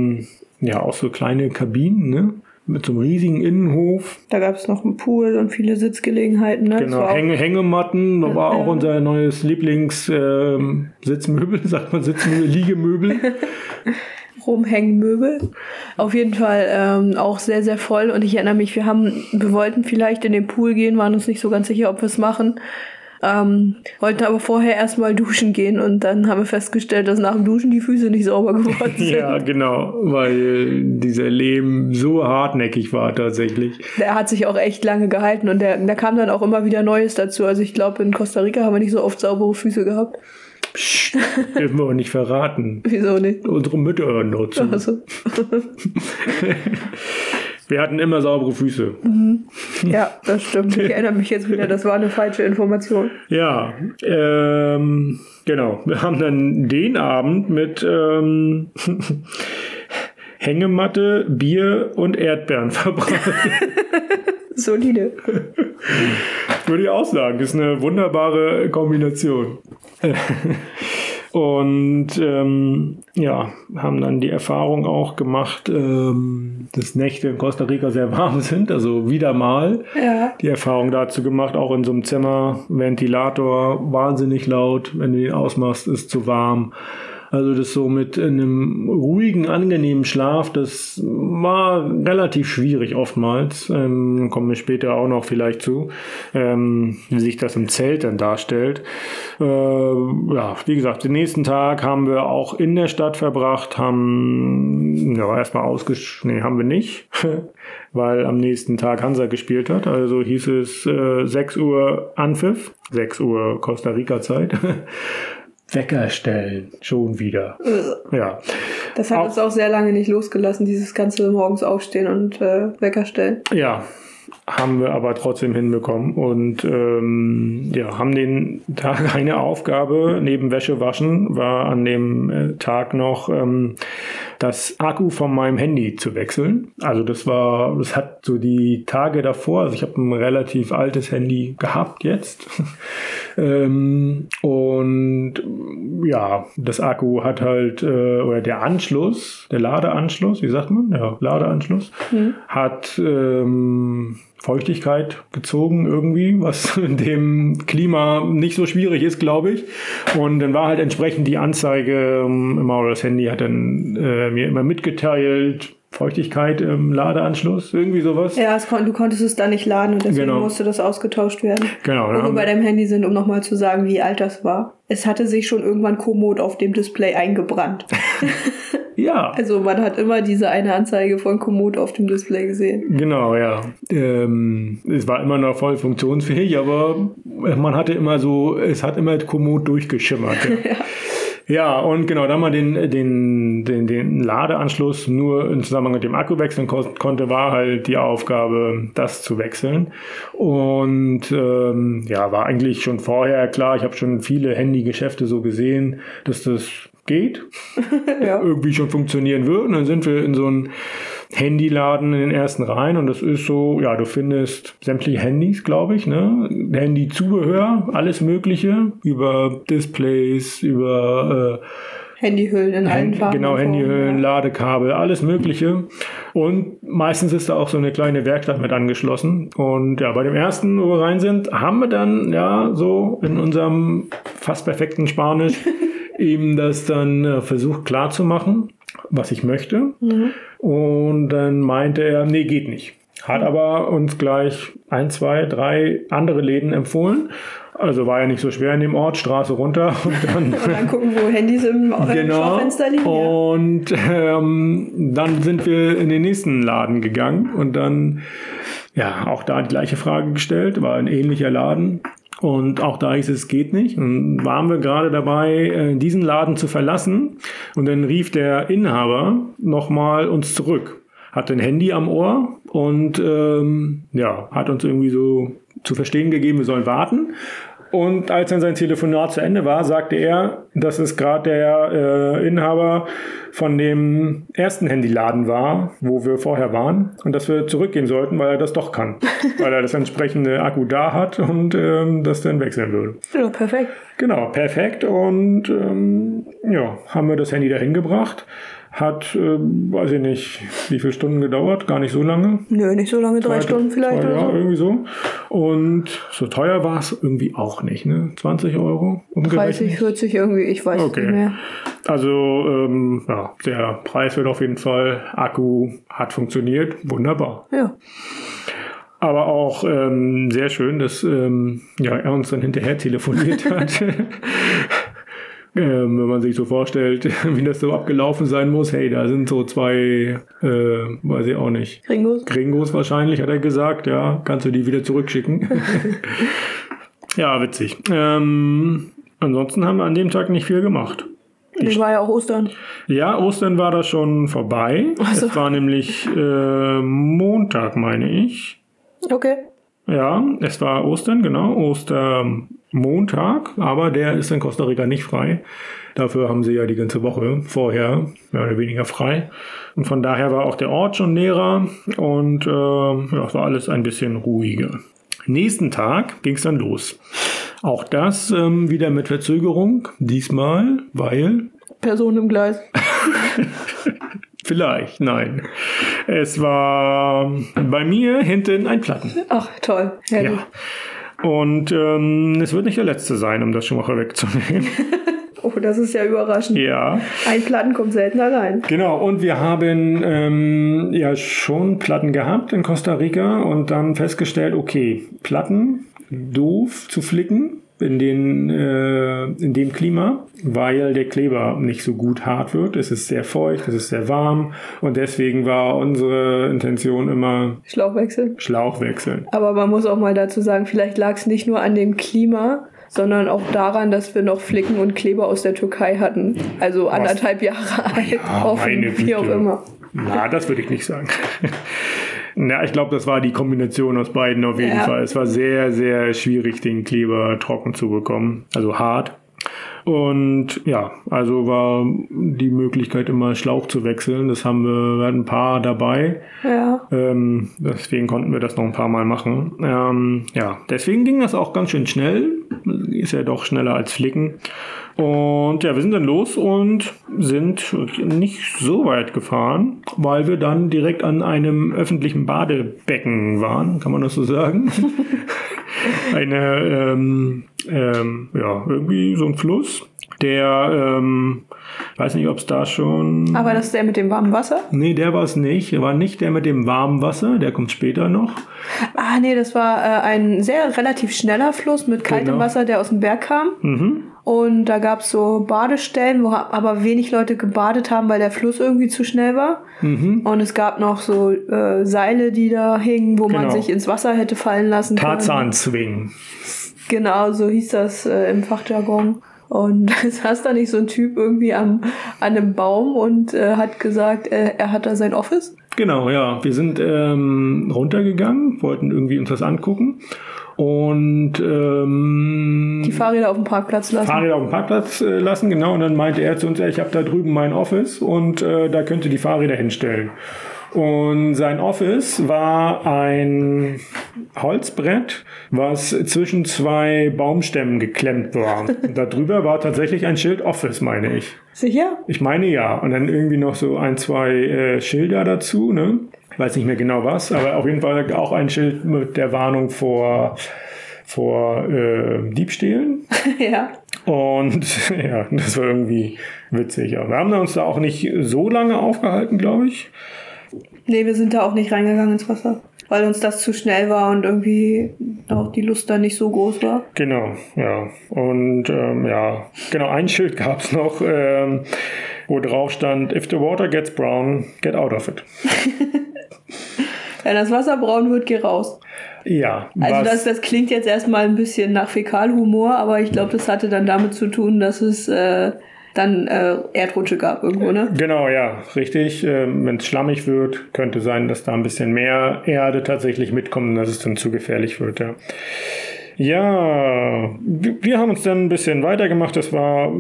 A: ja, auch so kleine Kabinen, ne? Mit so einem riesigen Innenhof.
B: Da gab es noch einen Pool und viele Sitzgelegenheiten. Ne?
A: Genau, Hänge, Hängematten, da war auch unser neues Lieblings ähm, Sitzmöbel, (laughs) sagt man Sitzmöbel, Liegemöbel. (laughs)
B: Rumhängenmöbel. Auf jeden Fall ähm, auch sehr, sehr voll. Und ich erinnere mich, wir haben, wir wollten vielleicht in den Pool gehen, waren uns nicht so ganz sicher, ob wir es machen. Ähm, wollten aber vorher erstmal duschen gehen und dann haben wir festgestellt, dass nach dem Duschen die Füße nicht sauber geworden (laughs) sind.
A: ja, genau, weil dieser Lehm so hartnäckig war tatsächlich.
B: Der hat sich auch echt lange gehalten und der, da kam dann auch immer wieder Neues dazu. Also ich glaube, in Costa Rica haben wir nicht so oft saubere Füße gehabt.
A: Psst, dürfen wir auch nicht verraten. (laughs)
B: Wieso nicht?
A: Unsere Mütter hören nur zu.
B: Also, (laughs)
A: Wir hatten immer saubere Füße.
B: ja, das stimmt. Ich erinnere mich jetzt wieder, das war eine falsche Information.
A: Ja, ähm, genau. Wir haben dann den Abend mit ähm, (laughs) Hängematte, Bier und Erdbeeren verbracht. (laughs)
B: Solide.
A: Würde ich auch sagen. Ist eine wunderbare Kombination. Und ähm, ja, haben dann die Erfahrung auch gemacht, ähm, dass Nächte in Costa Rica sehr (laughs) warm sind. Also wieder mal
B: Ja.
A: die Erfahrung dazu gemacht, auch in so einem Zimmer, Ventilator wahnsinnig laut, wenn du ihn ausmachst, ist zu warm. Also das so mit einem ruhigen, angenehmen Schlaf, das war relativ schwierig oftmals. Ähm, kommen wir später auch noch vielleicht zu, ähm, wie sich das im Zelt dann darstellt. Äh, ja, wie gesagt, den nächsten Tag haben wir auch in der Stadt verbracht, haben ja, erstmal ausgesch... Nee, haben wir nicht, (laughs) weil am nächsten Tag Hansa gespielt hat. Also hieß es äh, 6 Uhr Anpfiff, 6 Uhr Costa Rica Zeit. (laughs) Wecker stellen, schon wieder. Ja.
B: Das hat
A: Auch-
B: uns auch sehr lange nicht losgelassen, dieses ganze morgens aufstehen und äh, Wecker stellen.
A: Ja, haben wir aber trotzdem hinbekommen und ähm, ja, haben den Tag (laughs) eine Aufgabe neben Wäsche waschen war an dem äh, Tag noch ähm, das Akku von meinem Handy zu wechseln. Also das war, das hat so die Tage davor, also ich habe ein relativ altes Handy gehabt jetzt (laughs) ähm, und ja, das Akku hat halt äh, oder der Anschluss, der Ladeanschluss, wie sagt man, ja, Ladeanschluss hat ähm, Feuchtigkeit gezogen irgendwie, was (laughs) in dem Klima nicht so schwierig ist, glaube ich. Und dann war halt entsprechend die Anzeige ähm, immer, das Handy hat dann äh, mir immer mitgeteilt, Feuchtigkeit im Ladeanschluss, irgendwie sowas.
B: Ja, kon du konntest es da nicht laden und deswegen
A: Genau.
B: musste das ausgetauscht werden.
A: Genau, dann
B: Wo wir bei deinem Handy sind, um nochmal zu sagen, wie alt das war. Es hatte sich schon irgendwann Komoot auf dem Display eingebrannt. (laughs)
A: Ja,
B: Also man hat immer diese eine Anzeige von Komoot auf dem Display gesehen.
A: Genau, ja. Ähm, es war immer noch voll funktionsfähig, aber man hatte immer so, es hat immer kommod durchgeschimmert. Ja. (laughs) Ja, und genau, da man den, den, den, den Ladeanschluss nur im Zusammenhang mit dem Akku wechseln ko konnte, war halt die Aufgabe, das zu wechseln. Und ähm, ja, war eigentlich schon vorher klar, ich habe schon viele Handygeschäfte so gesehen, dass das geht, (laughs)
B: ja.
A: irgendwie schon funktionieren wird. Und dann sind wir in so einen Handyladen in den ersten Reihen und das ist so, ja, du findest sämtliche Handys, glaube ich, ne? Handyzubehör, alles Mögliche, über Displays, über äh,
B: Handyhüllen in allen Farben.
A: genau, Handyhüllen,
B: ja.
A: Ladekabel, alles Mögliche. Und meistens ist da auch so eine kleine Werkstatt mit angeschlossen. Und ja, bei dem ersten, wo wir rein sind, haben wir dann ja so in unserem fast perfekten Spanisch (laughs) ihm das dann äh, versucht klarzumachen, was ich möchte.
B: Mhm.
A: Und dann meinte er, nee, geht nicht. Hat aber uns gleich ein, zwei, drei andere Läden empfohlen. Also war ja nicht so schwer in dem Ort, Straße runter und (laughs) dann
B: Und dann gucken, wo Handys im
A: Genau.
B: Schaufenster liegen.
A: Und ähm, dann sind wir in den nächsten Laden gegangen und dann ja auch da die gleiche Frage gestellt, war ein ähnlicher Laden. Und auch da hieß es, geht nicht. Und waren wir gerade dabei, äh, diesen Laden zu verlassen. Und dann rief der Inhaber nochmal uns zurück. Hat ein Handy am Ohr und ähm, ja, hat uns irgendwie so zu verstehen gegeben, wir sollen warten. Und als dann sein Telefonat zu Ende war, sagte er, dass es gerade der äh, Inhaber von dem ersten Handyladen war, wo wir vorher waren, und dass wir zurückgehen sollten, weil er das doch kann. (laughs) weil er das entsprechende Akku da hat und ähm, das dann wechseln würde.
B: Ja, perfekt.
A: Genau, perfekt. Und ähm, ja, haben wir das Handy dahin gebracht. Hat, äh, weiß ich nicht, wie viele Stunden gedauert, gar nicht so lange.
B: Nö, nicht so lange, drei
A: Zwei-
B: Stunden vielleicht
A: zwei,
B: oder
A: ja,
B: so.
A: irgendwie so. Und so teuer war es irgendwie auch nicht, ne? 20 Euro umgerechnet.
B: 30, 40 irgendwie, ich weiß
A: Okay.
B: nicht mehr.
A: Also, ähm, ja, der Preis wird auf jeden Fall, Akku hat funktioniert, wunderbar.
B: Ja.
A: Aber auch ähm, sehr schön, dass ähm, ja, er uns dann hinterher telefoniert (laughs) hat. Ähm, wenn man sich so vorstellt, (laughs) wie das so abgelaufen sein muss. Hey, da sind so zwei, äh, weiß ich auch nicht,
B: Gringos.
A: Gringos wahrscheinlich, hat er gesagt. Ja, kannst du die wieder zurückschicken. (laughs) ja, witzig. Ähm, ansonsten haben wir an dem Tag nicht viel gemacht.
B: Das war ja auch Ostern.
A: Ja, Ostern war da schon vorbei.
B: Ach so.
A: Es war nämlich äh, Montag, meine ich.
B: Okay.
A: Ja, es war Ostern, genau, Ostermontag, aber der ist in Costa Rica nicht frei. Dafür haben sie ja die ganze Woche vorher mehr oder weniger frei. Und von daher war auch der Ort schon näher und äh, ja, es war alles ein bisschen ruhiger. Nächsten Tag ging es dann los. Auch das ähm, wieder mit Verzögerung, diesmal, weil
B: Person im Gleis. (laughs)
A: Vielleicht, nein. Es war bei mir hinten ein Platten.
B: Ach, toll. Herrlich.
A: Ja. Und ähm, es wird nicht der letzte sein, um das schon mal wegzunehmen. (laughs)
B: Oh, das ist ja überraschend.
A: ja.
B: Ein Platten kommt selten allein.
A: Genau, und wir haben ähm, ja schon Platten gehabt in Costa Rica und dann festgestellt, okay, Platten doof zu flicken in, den, äh, in dem Klima, weil der Kleber nicht so gut hart wird. Es ist sehr feucht, es ist sehr warm und deswegen war unsere Intention immer
B: Schlauchwechsel.
A: Schlauch wechseln.
B: Aber man muss auch mal dazu sagen, vielleicht lag es nicht nur an dem Klima, sondern auch daran, dass wir noch Flicken und Kleber aus der Türkei hatten. Also anderthalb Jahre (laughs) alt,
A: Ja,
B: offen, wie auch immer.
A: Na, das würde ich nicht sagen. (laughs) Na, ich glaube, das war die Kombination aus beiden auf jeden
B: Ja.
A: Fall. Es war sehr, sehr schwierig, den Kleber trocken zu bekommen, also hart. Und ja, also war die Möglichkeit immer Schlauch zu wechseln. Das haben wir, wir hatten ein paar dabei.
B: Ja.
A: Ähm, deswegen konnten wir das noch ein paar Mal machen. Ähm, ja, deswegen ging das auch ganz schön schnell. Ist ja doch schneller als Flicken. Und ja, wir sind dann los und sind nicht so weit gefahren, weil wir dann direkt an einem öffentlichen Badebecken waren, kann man das so sagen? (laughs) Eine, ähm, ähm, ja, irgendwie so ein Fluss, der, ähm, weiß nicht, ob es da schon.
B: Aber das ist der mit dem warmen Wasser?
A: Nee, der war es nicht. Er war nicht der mit dem warmen Wasser, der kommt später noch.
B: Ah, nee, das war äh, ein sehr relativ schneller Fluss mit kaltem
A: Genau.
B: Wasser, der aus dem Berg kam.
A: Mhm.
B: Und da gab es so Badestellen, wo aber wenig Leute gebadet haben, weil der Fluss irgendwie zu schnell war.
A: Mhm.
B: Und es gab noch so äh, Seile, die da hingen, wo man
A: Genau.
B: sich ins Wasser hätte fallen lassen können.
A: Tarzan-Swing.
B: Genau, so hieß das äh, im Fachjargon. Und (laughs) es saß da nicht so ein Typ irgendwie am, an einem Baum und äh, hat gesagt, äh, er hat da sein Office.
A: Genau, ja. Wir sind ähm, runtergegangen, wollten irgendwie uns das angucken. Und ähm,
B: Die Fahrräder auf dem Parkplatz lassen.
A: Fahrräder auf dem Parkplatz äh, lassen, genau. Und dann meinte er zu uns, ja, ich habe da drüben mein Office und äh, da könnt ihr die Fahrräder hinstellen. Und sein Office war ein Holzbrett, was zwischen zwei Baumstämmen geklemmt war. Darüber war tatsächlich ein Schild Office, meine ich.
B: Sicher?
A: Ich meine ja. Und dann irgendwie noch so ein, zwei äh, Schilder dazu, ne? Ich weiß nicht mehr genau was, aber auf jeden Fall auch ein Schild mit der Warnung vor, vor äh, Diebstählen. (laughs)
B: ja.
A: Und (laughs) ja, das war irgendwie witzig. Aber wir haben uns da auch nicht so lange aufgehalten, glaube ich.
B: Nee, wir sind da auch nicht reingegangen ins Wasser. Weil uns das zu schnell war und irgendwie auch die Lust da nicht so groß war.
A: Genau, ja. Und ähm, ja, genau, ein Schild gab es noch, ähm, wo drauf stand, if the water gets brown, get out of it. (laughs)
B: Wenn das Wasser braun wird, geh raus.
A: Ja.
B: Also das, das klingt jetzt erstmal ein bisschen nach Fäkalhumor, aber ich glaube, das hatte dann damit zu tun, dass es äh, dann äh, Erdrutsche gab irgendwo, ne?
A: Genau, ja, richtig. Ähm, Wenn es schlammig wird, könnte sein, dass da ein bisschen mehr Erde tatsächlich mitkommt dass es dann zu gefährlich wird, ja. Ja, wir haben uns dann ein bisschen weitergemacht. Es war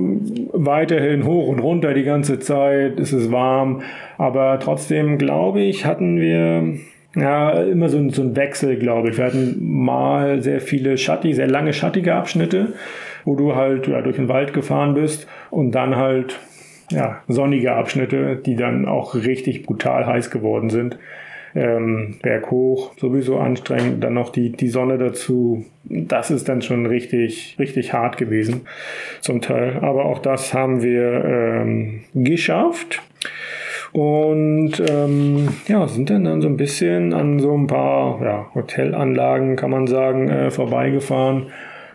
A: weiterhin hoch und runter die ganze Zeit. Es ist warm. Aber trotzdem, glaube ich, hatten wir ja immer so, ein- so einen Wechsel, glaube ich. Wir hatten mal sehr viele schattige, sehr lange schattige Abschnitte, wo du halt ja, durch den Wald gefahren bist und dann halt ja, sonnige Abschnitte, die dann auch richtig brutal heiß geworden sind. Ähm, berghoch, sowieso anstrengend, dann noch die, die Sonne dazu. Das ist dann schon richtig, richtig hart gewesen zum Teil. Aber auch das haben wir ähm, geschafft. Und ähm, ja, sind dann, dann so ein bisschen an so ein paar ja, Hotelanlagen, kann man sagen, äh, vorbeigefahren,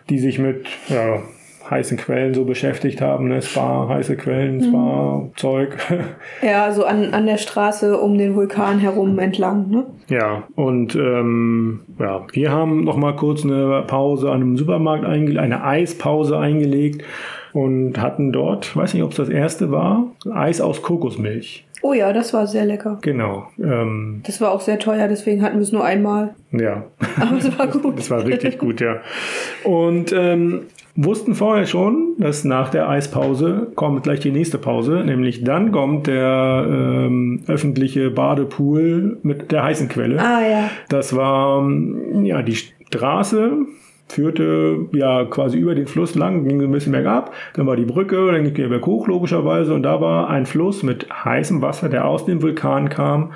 A: die sich mit ja, heißen Quellen so beschäftigt haben. Ne? Spa, heiße Quellen, Spa-Zeug. (laughs)
B: Ja, so an, an der Straße um den Vulkan herum entlang, ne?
A: ja, und ähm, ja, wir haben noch mal kurz eine Pause an einem Supermarkt eingelegt, eine Eispause eingelegt und hatten dort, weiß nicht, ob es das erste war, Eis aus Kokosmilch.
B: Oh ja, das war sehr lecker.
A: Genau. Ähm,
B: Das war auch sehr teuer, deswegen hatten wir es nur einmal.
A: ja.
B: Aber es war (laughs) gut.
A: Das war richtig gut, ja. Und ähm, wussten vorher schon, dass nach der Eispause kommt gleich die nächste Pause, nämlich dann kommt der ähm, öffentliche Badepool mit der heißen Quelle.
B: Ah ja.
A: Das war ähm, ja die Straße führte ja quasi über den Fluss lang, ging ein bisschen bergab, dann war die Brücke, dann ging der Berg hoch logischerweise. Und da war ein Fluss mit heißem Wasser, der aus dem Vulkan kam.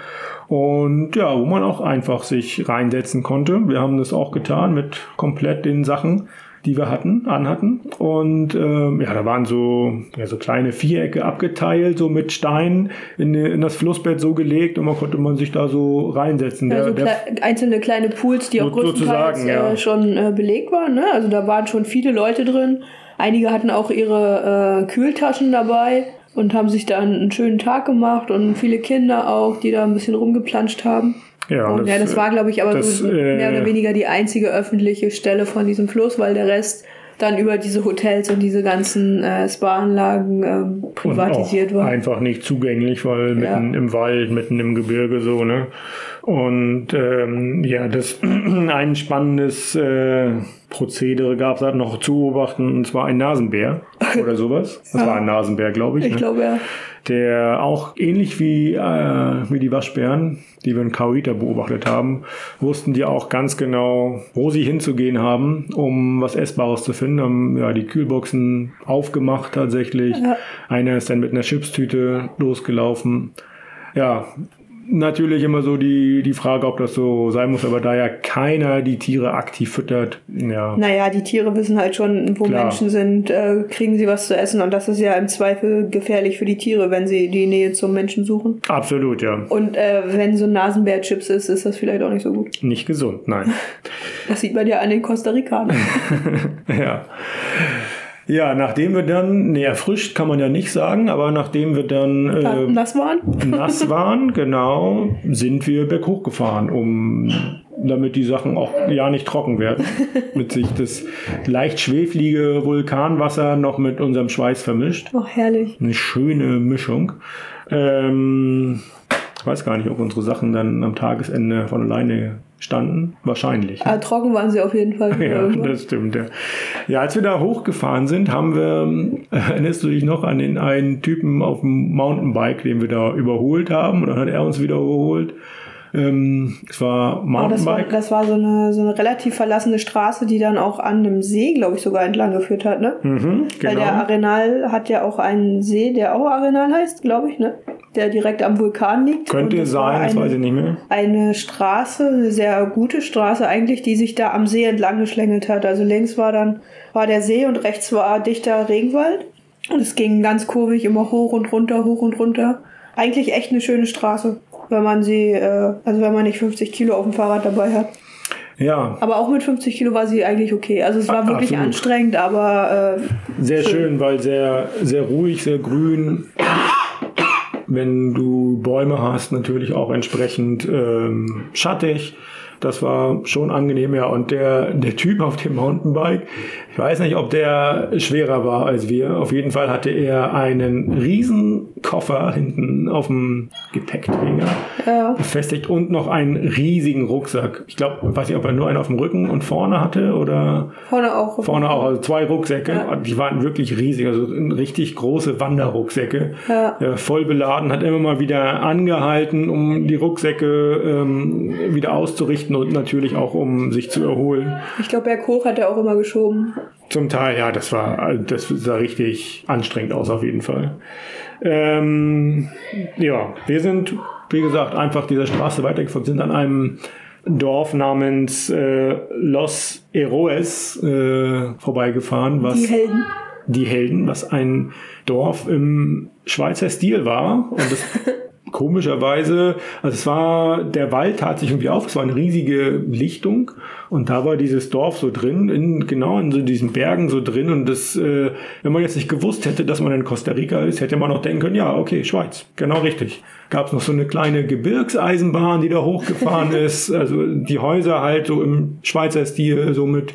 A: Und ja, wo man auch einfach sich reinsetzen konnte. Wir haben das auch getan mit komplett den Sachen, die wir hatten, anhatten. Und ähm, ja, da waren so, ja, so kleine Vierecke abgeteilt, so mit Steinen in, in das Flussbett so gelegt und man konnte man sich da so reinsetzen.
B: Ja,
A: Der-
B: so
A: der-
B: klei- einzelne kleine Pools, die auch
A: So-
B: größtenteils
A: sozusagen, ja.
B: äh, schon äh, belegt waren. Ne? Also da waren schon viele Leute drin. Einige hatten auch ihre äh, Kühltaschen dabei und haben sich da einen schönen Tag gemacht und viele Kinder auch, die da ein bisschen rumgeplanscht haben.
A: Ja,
B: und
A: das,
B: ja, das war, glaube ich, aber
A: das,
B: so mehr
A: äh,
B: oder weniger die einzige öffentliche Stelle von diesem Fluss, weil der Rest dann über diese Hotels und diese ganzen äh, Spa-Anlagen ähm,
A: und
B: privatisiert
A: auch
B: war.
A: Einfach nicht zugänglich, weil
B: Ja.
A: mitten im Wald, mitten im Gebirge so, ne? Und ähm, ja, das (clears throat) ein spannendes äh, Prozedere gab es halt noch zu beobachten, und zwar ein Nasenbär oder sowas. Das war ein Nasenbär, glaube ich.
B: Ich
A: ne?
B: glaube, ja.
A: der auch ähnlich wie, äh, wie die Waschbären, die wir in Kauita beobachtet haben, wussten die auch ganz genau, wo sie hinzugehen haben, um was Essbares zu finden. Haben ja die Kühlboxen aufgemacht tatsächlich.
B: Ja.
A: Einer ist dann mit einer Chipstüte losgelaufen. Ja, natürlich immer so die, die Frage, ob das so sein muss, aber da ja keiner die Tiere aktiv füttert, ja.
B: Naja, die Tiere wissen halt schon, wo
A: Klar.
B: Menschen sind, äh, kriegen sie was zu essen und das ist ja im Zweifel gefährlich für die Tiere, wenn sie die Nähe zum Menschen suchen.
A: Absolut, ja.
B: Und äh, wenn so ein Nasenbär-Chips ist, ist das vielleicht auch nicht so gut.
A: Nicht gesund, nein.
B: Das sieht man ja an den Costa Ricanern. (laughs)
A: Ja. Ja, nachdem wir dann, nee, erfrischt kann man ja nicht sagen, aber nachdem wir dann äh,
B: das waren?
A: nass (laughs) waren, genau, sind wir berghoch gefahren, um damit die Sachen auch ja nicht trocken werden. (laughs) mit sich das leicht schweflige Vulkanwasser noch mit unserem Schweiß vermischt.
B: Ach, herrlich.
A: Eine schöne Mischung. Ähm, ich weiß gar nicht, ob unsere Sachen dann am Tagesende von alleine standen. Wahrscheinlich.
B: Ah, trocken waren sie auf jeden Fall. (laughs)
A: Ja, das stimmt, ja. Ja, als wir da hochgefahren sind, haben wir, äh, erinnerst du dich noch an den einen Typen auf dem Mountainbike, den wir da überholt haben? Und dann hat er uns wieder überholt. Ähm, es war
B: Aber das war,
A: Mountainbike.
B: das war so eine, so eine relativ verlassene Straße, die dann auch an einem See, glaube ich, sogar entlang geführt hat, ne?
A: mhm,
B: Weil der
A: genau.
B: Arenal hat ja auch einen See, der auch Arenal heißt, glaube ich, ne? Der direkt am Vulkan liegt.
A: Könnte
B: das
A: sein, das
B: eine,
A: weiß ich nicht mehr.
B: Eine Straße, eine sehr gute Straße eigentlich, die sich da am See entlang geschlängelt hat. Also links war dann war der See und rechts war dichter Regenwald. Und es ging ganz kurvig immer hoch und runter, hoch und runter. Eigentlich echt eine schöne Straße, wenn man sie, äh, also wenn man nicht 50 Kilo auf dem Fahrrad dabei hat.
A: Ja,
B: Aber auch mit 50 Kilo war sie eigentlich okay. Also es war wirklich
A: absolut.
B: anstrengend, aber äh,
A: sehr schön, weil sehr, sehr ruhig, sehr grün. wenn du Bäume hast, natürlich auch entsprechend ähm, schattig. Das war schon angenehm, ja. Und der, der Typ auf dem Mountainbike, ich weiß nicht, ob der schwerer war als wir. Auf jeden Fall hatte er einen riesen Koffer hinten auf dem Gepäckträger
B: Ja.
A: befestigt und noch einen riesigen Rucksack. Ich glaube, weiß nicht, ob er nur einen auf dem Rücken und vorne hatte oder
B: Vorne auch.
A: vorne auch, also zwei Rucksäcke.
B: Ja.
A: Die waren wirklich riesig, also richtig große Wanderrucksäcke.
B: Ja.
A: Äh, voll beladen, hat immer mal wieder angehalten, um die Rucksäcke ähm, wieder auszurichten und natürlich auch um sich zu erholen.
B: Ich glaube, Berg hoch hat er auch immer geschoben.
A: Zum Teil, ja, das war, das sah richtig anstrengend aus auf jeden Fall. Ähm, ja, wir sind, wie gesagt, einfach dieser Straße weitergefahren, sind an einem Dorf namens äh, Los Heroes äh, vorbeigefahren, was
B: Die Helden.
A: die Helden, was ein Dorf im Schweizer Stil war. Und das (laughs) komischerweise, also es war, der Wald tat sich irgendwie auf, es war eine riesige Lichtung und da war dieses Dorf so drin, in, genau in so diesen Bergen so drin und das, äh, wenn man jetzt nicht gewusst hätte, dass man in Costa Rica ist, hätte man noch denken können, ja, okay, Schweiz, genau richtig. Gab es noch so eine kleine Gebirgseisenbahn, die da hochgefahren (laughs) ist, also die Häuser halt so im Schweizer Stil, so mit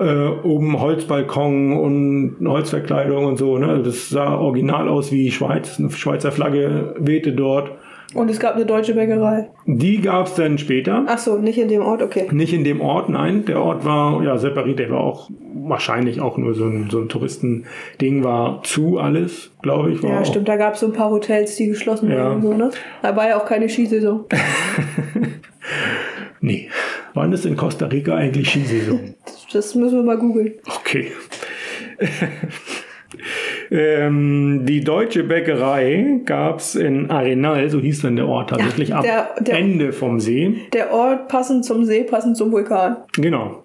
A: äh, oben Holzbalkon und Holzverkleidung und so. Ne? Also Das sah original aus wie Schweiz. Eine Schweizer Flagge wehte dort.
B: Und es gab eine deutsche Bäckerei.
A: Die gab es dann später.
B: Ach so, nicht in dem Ort, okay.
A: Nicht in dem Ort, nein. Der Ort war ja separiert. Der war auch wahrscheinlich auch nur so ein, so ein Touristending. War zu alles, glaube ich.
B: Ja, stimmt, da gab es so ein paar Hotels, die geschlossen
A: Ja.
B: waren und so, ne? Da war ja auch keine Skisaison. (laughs)
A: Nee. Wann ist in Costa Rica eigentlich Skisaison?
B: Das müssen wir mal googeln.
A: Okay. (laughs) ähm, die deutsche Bäckerei gab's in Arenal, so hieß dann der Ort tatsächlich, ab
B: der- der-
A: Ende vom See.
B: Der Ort passend zum See, passend zum Vulkan.
A: Genau.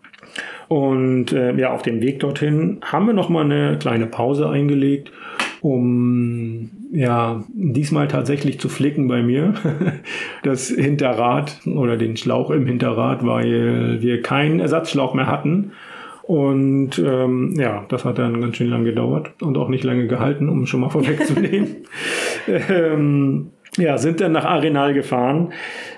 A: Und äh, ja, auf dem Weg dorthin haben wir noch mal eine kleine Pause eingelegt, um ja diesmal tatsächlich zu flicken bei mir (laughs) das Hinterrad oder den Schlauch im Hinterrad, weil wir keinen Ersatzschlauch mehr hatten. Und ähm, ja, das hat dann ganz schön lang gedauert und auch nicht lange gehalten, um schon mal (laughs) vorwegzunehmen. ähm, ja, sind dann nach Arenal gefahren,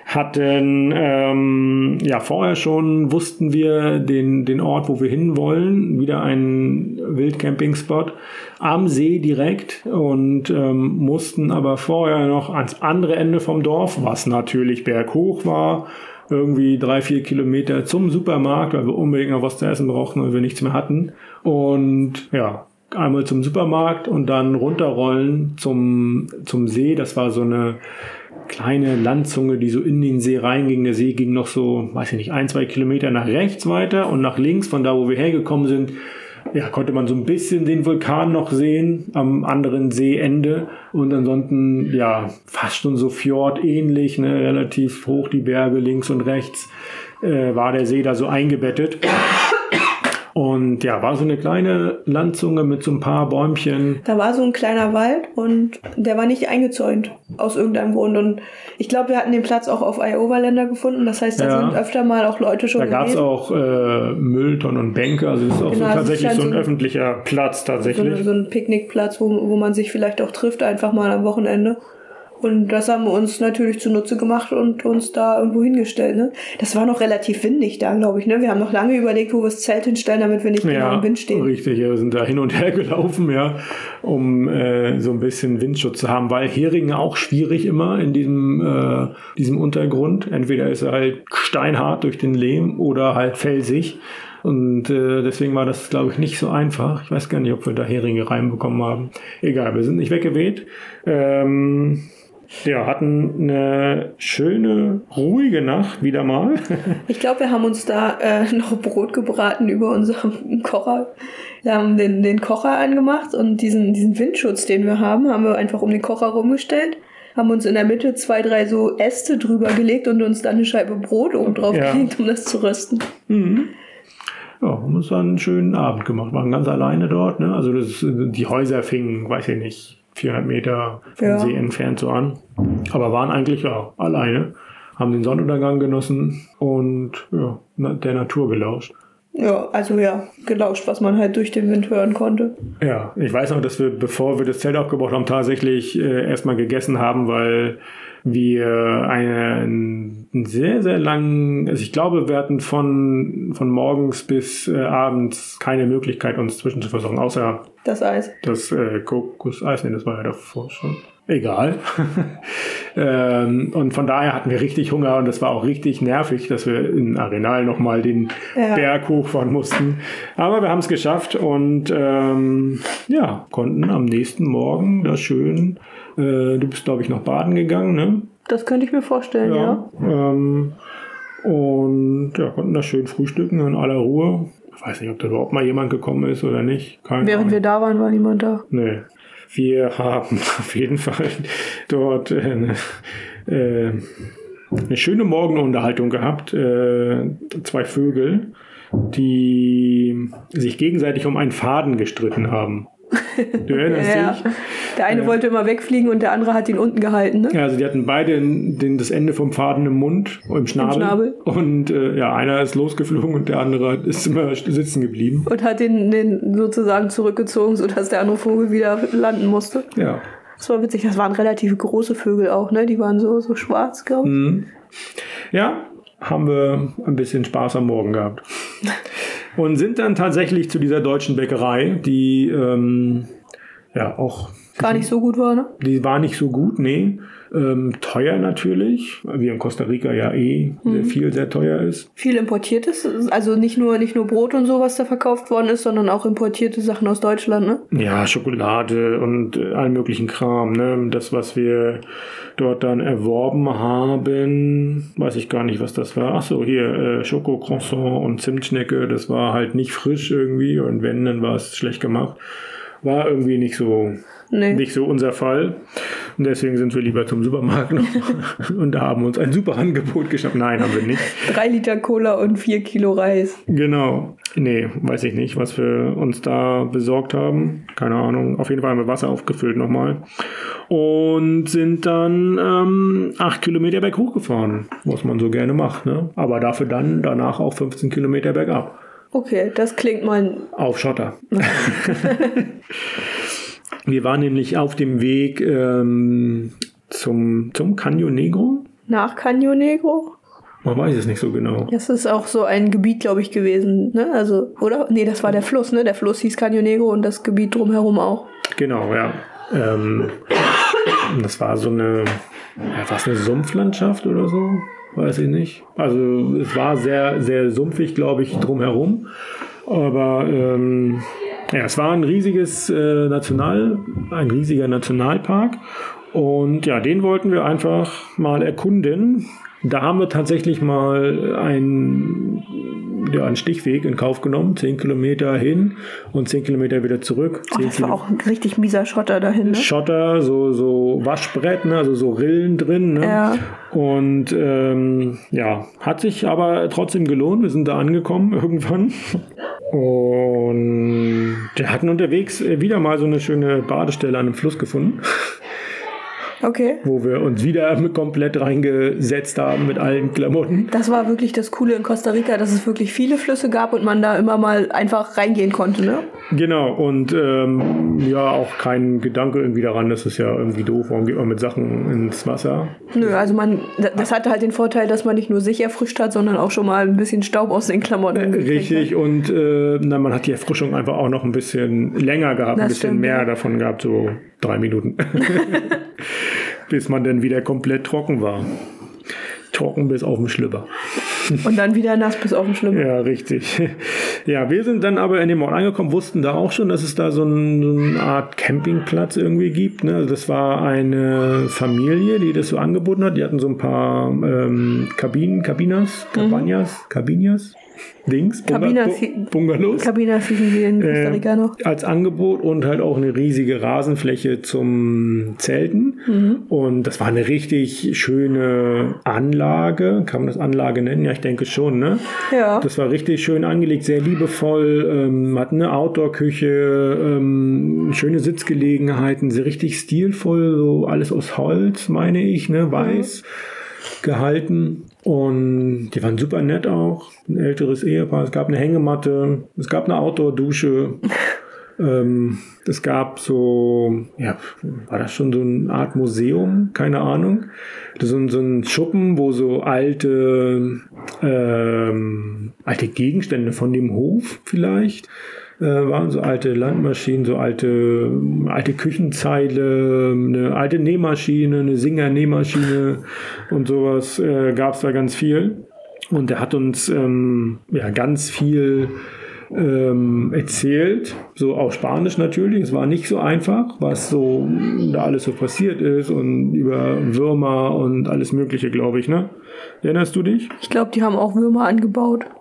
A: hatten ähm, ja vorher schon wussten wir den den Ort, wo wir hinwollen, wieder ein Wildcamping-Spot am See direkt und ähm, mussten aber vorher noch ans andere Ende vom Dorf, was natürlich berghoch war, irgendwie drei vier Kilometer zum Supermarkt, weil wir unbedingt noch was zu essen brauchten, weil wir nichts mehr hatten und ja einmal zum Supermarkt und dann runterrollen zum, zum See. Das war so eine kleine Landzunge, die so in den See reinging. Der See ging noch so, weiß ich nicht, ein, zwei Kilometer nach rechts weiter und nach links von da, wo wir hergekommen sind, ja, konnte man so ein bisschen den Vulkan noch sehen am anderen Seeende und ansonsten, ja, fast schon so Fjord ähnlich, ne, relativ hoch die Berge links und rechts, äh, war der See da so eingebettet. Und ja, war so eine kleine Landzunge mit so ein paar Bäumchen.
B: Da war so ein kleiner Wald und der war nicht eingezäunt aus irgendeinem Grund. Und ich glaube, wir hatten den Platz auch auf Iowa-Länder gefunden. Das heißt, da
A: Ja.
B: sind öfter mal auch Leute schon
A: Da gab es auch äh, Mülltonnen und Bänke, also es ist auch
B: Genau,
A: so tatsächlich
B: scheint
A: so ein
B: so ein-
A: öffentlicher Platz
B: so,
A: tatsächlich.
B: eine, so ein Picknickplatz, wo, wo man sich vielleicht auch trifft, einfach mal am Wochenende. Und das haben wir uns natürlich zunutze gemacht und uns da irgendwo hingestellt. Ne? Das war noch relativ windig da, glaube ich. Ne? Wir haben noch lange überlegt, wo wir das Zelt hinstellen, damit wir nicht genau
A: ja,
B: im Wind stehen.
A: richtig. Wir sind da hin und her (laughs) gelaufen, ja, um äh, so ein bisschen Windschutz zu haben, weil Heringe auch schwierig immer in diesem, äh, diesem Untergrund. Entweder ist er halt steinhart durch den Lehm oder halt felsig. Und äh, deswegen war das, glaube ich, nicht so einfach. Ich weiß gar nicht, ob wir da Heringe reinbekommen haben. Egal, wir sind nicht weggeweht. Ähm, ja, hatten eine schöne, ruhige Nacht wieder mal. (laughs)
B: Ich glaube, wir haben uns da äh, (laughs) noch Brot gebraten über unserem Kocher. Wir haben den, den Kocher angemacht und diesen, diesen Windschutz, den wir haben, haben wir einfach um den Kocher rumgestellt. Haben uns in der Mitte zwei, drei so Äste drüber gelegt und uns dann eine Scheibe Brot oben drauf
A: Ja.
B: gelegt, um das zu rösten.
A: Ja, haben uns dann einen schönen Abend gemacht. Waren ganz alleine dort. Ne? Also das, die Häuser fingen, weiß ich nicht, 400 Meter vom
B: Ja.
A: See entfernt so an. Aber waren eigentlich ja alleine. Haben den Sonnenuntergang genossen und ja, der Natur gelauscht.
B: Ja, also ja, gelauscht, was man halt durch den Wind hören konnte.
A: Ja, ich weiß noch, dass wir, bevor wir das Zelt aufgebaut haben, tatsächlich äh, erstmal gegessen haben, weil wir einen, einen sehr, sehr langen, also ich glaube, wir hatten von, von morgens bis äh, abends keine Möglichkeit, uns zwischen zu versorgen, außer
B: Das Eis.
A: das äh, Kokoseis, nee, das war ja davor schon. Egal. (laughs) ähm, und von daher hatten wir richtig Hunger und das war auch richtig nervig, dass wir in Arenal nochmal den
B: Ja.
A: Berg hochfahren mussten. Aber wir haben es geschafft und ähm, ja, konnten am nächsten Morgen da schön, äh, du bist glaube ich noch baden gegangen, ne?
B: Das könnte ich mir vorstellen, ja.
A: Ähm, und ja, konnten da schön frühstücken in aller Ruhe. Ich weiß nicht, ob da überhaupt mal jemand gekommen ist oder nicht. Keine
B: Während
A: Ahnung.
B: wir da waren, war niemand da.
A: Nee. Wir haben (laughs) auf jeden Fall dort äh, eine, äh, eine schöne Morgenunterhaltung gehabt. Äh, zwei Vögel, die sich gegenseitig um einen Faden gestritten haben. Du erinnerst (laughs)
B: Ja.
A: dich?
B: Der eine
A: Ja.
B: wollte immer wegfliegen und der andere hat ihn unten gehalten, ne?
A: Ja, also die hatten beide den, den, das Ende vom Faden im Mund, im Schnabel.
B: Schnabel.
A: Und äh, ja, einer ist losgeflogen und der andere ist immer sitzen geblieben.
B: Und hat den, den sozusagen zurückgezogen, sodass der andere Vogel wieder landen musste.
A: Ja.
B: Das war witzig, das waren relativ große Vögel auch, ne? Die waren so, so schwarz, glaube ich.
A: Mhm. Ja, haben wir ein bisschen Spaß am Morgen gehabt. (laughs) Und sind dann tatsächlich zu dieser deutschen Bäckerei, die ähm, ja auch,
B: Gar nicht so gut war, ne?
A: die war nicht so gut, nee. Ähm, teuer natürlich, wie in Costa Rica ja eh sehr viel sehr teuer ist.
B: Viel importiertes, also nicht nur, nicht nur Brot und so, was da verkauft worden ist, sondern auch importierte Sachen aus Deutschland, ne?
A: Ja, Schokolade und äh, allen möglichen Kram. Ne? Das, was wir dort dann erworben haben, weiß ich gar nicht, was das war. Ach so, hier äh, Schokocroissant und Zimtschnecke. Das war halt nicht frisch irgendwie und wenn, dann war es schlecht gemacht. War irgendwie nicht so,
B: Nee.
A: nicht so unser Fall. Und deswegen sind wir lieber zum Supermarkt noch (laughs) und da haben uns ein super Angebot geschafft. Nein, haben wir nicht.
B: Drei Liter Cola und vier Kilo Reis.
A: Genau. Nee, weiß ich nicht, was wir uns da besorgt haben. Keine Ahnung. Auf jeden Fall haben wir Wasser aufgefüllt nochmal. Und sind dann ähm, acht Kilometer berghoch gefahren, was man so gerne macht. Ne? Aber dafür dann danach auch 15 Kilometer bergab.
B: Okay, das klingt mal.
A: Auf Schotter. (laughs) (laughs) wir waren nämlich auf dem Weg ähm, zum, zum Canyon Negro.
B: Nach Canyo Negro?
A: Man weiß es nicht so genau.
B: Das ist auch so ein Gebiet, glaube ich, gewesen, ne? Also, oder? Nee, das war der Fluss, ne? Der Fluss hieß Canyo Negro und das Gebiet drumherum auch.
A: Genau, ja. Ähm, das war so eine, ja, war eine Sumpflandschaft oder so? Weiß ich nicht. Also es war sehr, sehr sumpfig, glaube ich, drumherum. Aber ähm, ja, es war ein riesiges äh, National, ein riesiger Nationalpark. Und ja, den wollten wir einfach mal erkunden. Da haben wir tatsächlich mal einen, ja, einen Stichweg in Kauf genommen. Zehn Kilometer hin und zehn Kilometer wieder zurück.
B: Oh, das war
A: Kilo-
B: auch ein richtig mieser Schotter dahin, ne?
A: Schotter, so, so Waschbrett, ne? also so Rillen drin. Ne?
B: Ja.
A: Und ähm, ja, hat sich aber trotzdem gelohnt. Wir sind da angekommen (laughs) irgendwann. Und wir hatten unterwegs wieder mal so eine schöne Badestelle an einem Fluss gefunden,
B: Okay.
A: wo wir uns wieder komplett reingesetzt haben mit allen Klamotten.
B: Das war wirklich das Coole in Costa Rica, dass es wirklich viele Flüsse gab und man da immer mal einfach reingehen konnte, ne?
A: Genau, und ähm, ja, auch kein Gedanke irgendwie daran, das ist ja irgendwie doof, warum geht man mit Sachen ins Wasser?
B: Nö, also man, das hatte halt den Vorteil, dass man nicht nur sich erfrischt hat, sondern auch schon mal ein bisschen Staub aus den Klamotten gekriegt
A: Richtig, und äh, na, man hat die Erfrischung einfach auch noch ein bisschen länger gehabt, ein
B: Das
A: bisschen
B: stimmt,
A: mehr
B: ja.
A: davon gehabt, so drei Minuten. (laughs) (laughs) bis man dann wieder komplett trocken war. Trocken bis auf den Schlüpper.
B: hat. Und dann wieder nass bis auf den (laughs) Schlimm.
A: Ja, richtig. Ja, wir sind dann aber in dem Ort angekommen, wussten da auch schon, dass es da so, ein, so eine Art Campingplatz irgendwie gibt. Ne? Also das war eine Familie, die das so angeboten hat. Die hatten so ein paar ähm, Kabinen, Kabinas, Cabanas, Cabinas, Dings, Bunga-
B: Cabinas,
A: Bu- Bungalows.
B: Kabinas hießen sie in Costa
A: Äh,
B: Rica noch.
A: als Angebot und halt auch eine riesige Rasenfläche zum Zelten.
B: Mhm.
A: Und das war eine richtig schöne Anlage. Kann man das Anlage nennen? Ja, ich denke schon, ne?
B: Ja.
A: Das war richtig schön angelegt, sehr liebevoll, ähm, hat eine Outdoor-Küche, ähm, schöne Sitzgelegenheiten, sehr richtig stilvoll, so alles aus Holz, meine ich, ne, weiß. gehalten und die waren super nett auch. Ein älteres Ehepaar. Es gab eine Hängematte, es gab eine Outdoor-Dusche. (laughs) ähm, es gab so, ja, war das schon so eine Art Museum? Keine Ahnung. So, so ein Schuppen, wo so alte, ähm, alte Gegenstände von dem Hof vielleicht äh, waren so alte Landmaschinen, so alte, alte Küchenzeile, eine alte Nähmaschine, eine Singer-Nähmaschine und sowas äh, gab es da ganz viel. Und er hat uns ähm, ja ganz viel ähm, erzählt, so auf Spanisch natürlich. Es war nicht so einfach, was so da alles so passiert ist und über Würmer und alles Mögliche, glaube ich. Ne? Erinnerst du dich?
B: Ich glaube, die haben auch Würmer angebaut. (laughs)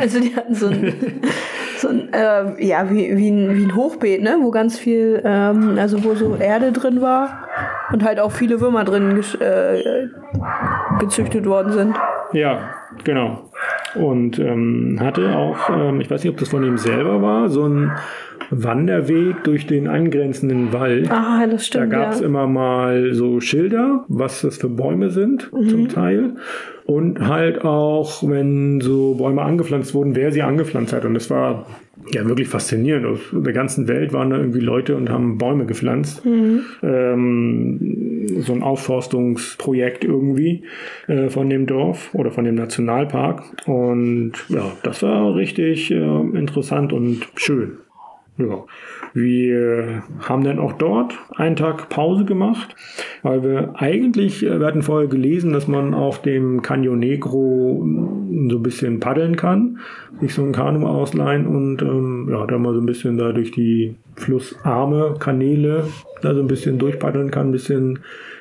B: Also die hatten so ein, (laughs) so ein äh, ja, wie, wie, ein, wie ein Hochbeet, ne? wo ganz viel, ähm, also wo so Erde drin war und halt auch viele Würmer drin äh, gezüchtet worden sind.
A: Ja, genau. Und ähm, hatte auch, ähm, ich weiß nicht, ob das von ihm selber war, so ein Wanderweg durch den angrenzenden Wald.
B: Ah, das stimmt.
A: Da gab es
B: ja.
A: immer mal so Schilder, was das für Bäume sind,
B: Mhm.
A: zum Teil. Und halt auch, wenn so Bäume angepflanzt wurden, wer sie angepflanzt hat. Und das war ja wirklich faszinierend. Aus der ganzen Welt waren da irgendwie Leute und haben Bäume gepflanzt.
B: Mhm.
A: Ähm, so ein Aufforstungsprojekt irgendwie äh, von dem Dorf oder von dem Nationalpark. Und ja, das war richtig äh, interessant und schön. Ja, wir haben dann auch dort einen Tag Pause gemacht, weil wir eigentlich, äh, wir hatten vorher gelesen, dass man auf dem Canyon Negro mm, so ein bisschen paddeln kann, sich so ein Kanu ausleihen und ähm, ja, da mal so ein bisschen da durch die Flussarme, Kanäle, da so ein bisschen durchpaddeln kann, ein bisschen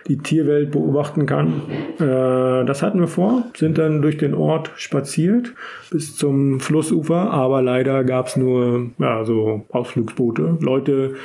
A: die Tierwelt beobachten kann. Äh, das hatten wir vor, sind dann durch den Ort spaziert bis zum Flussufer, aber leider gab es nur ja, so Ausflugsboote. Leute,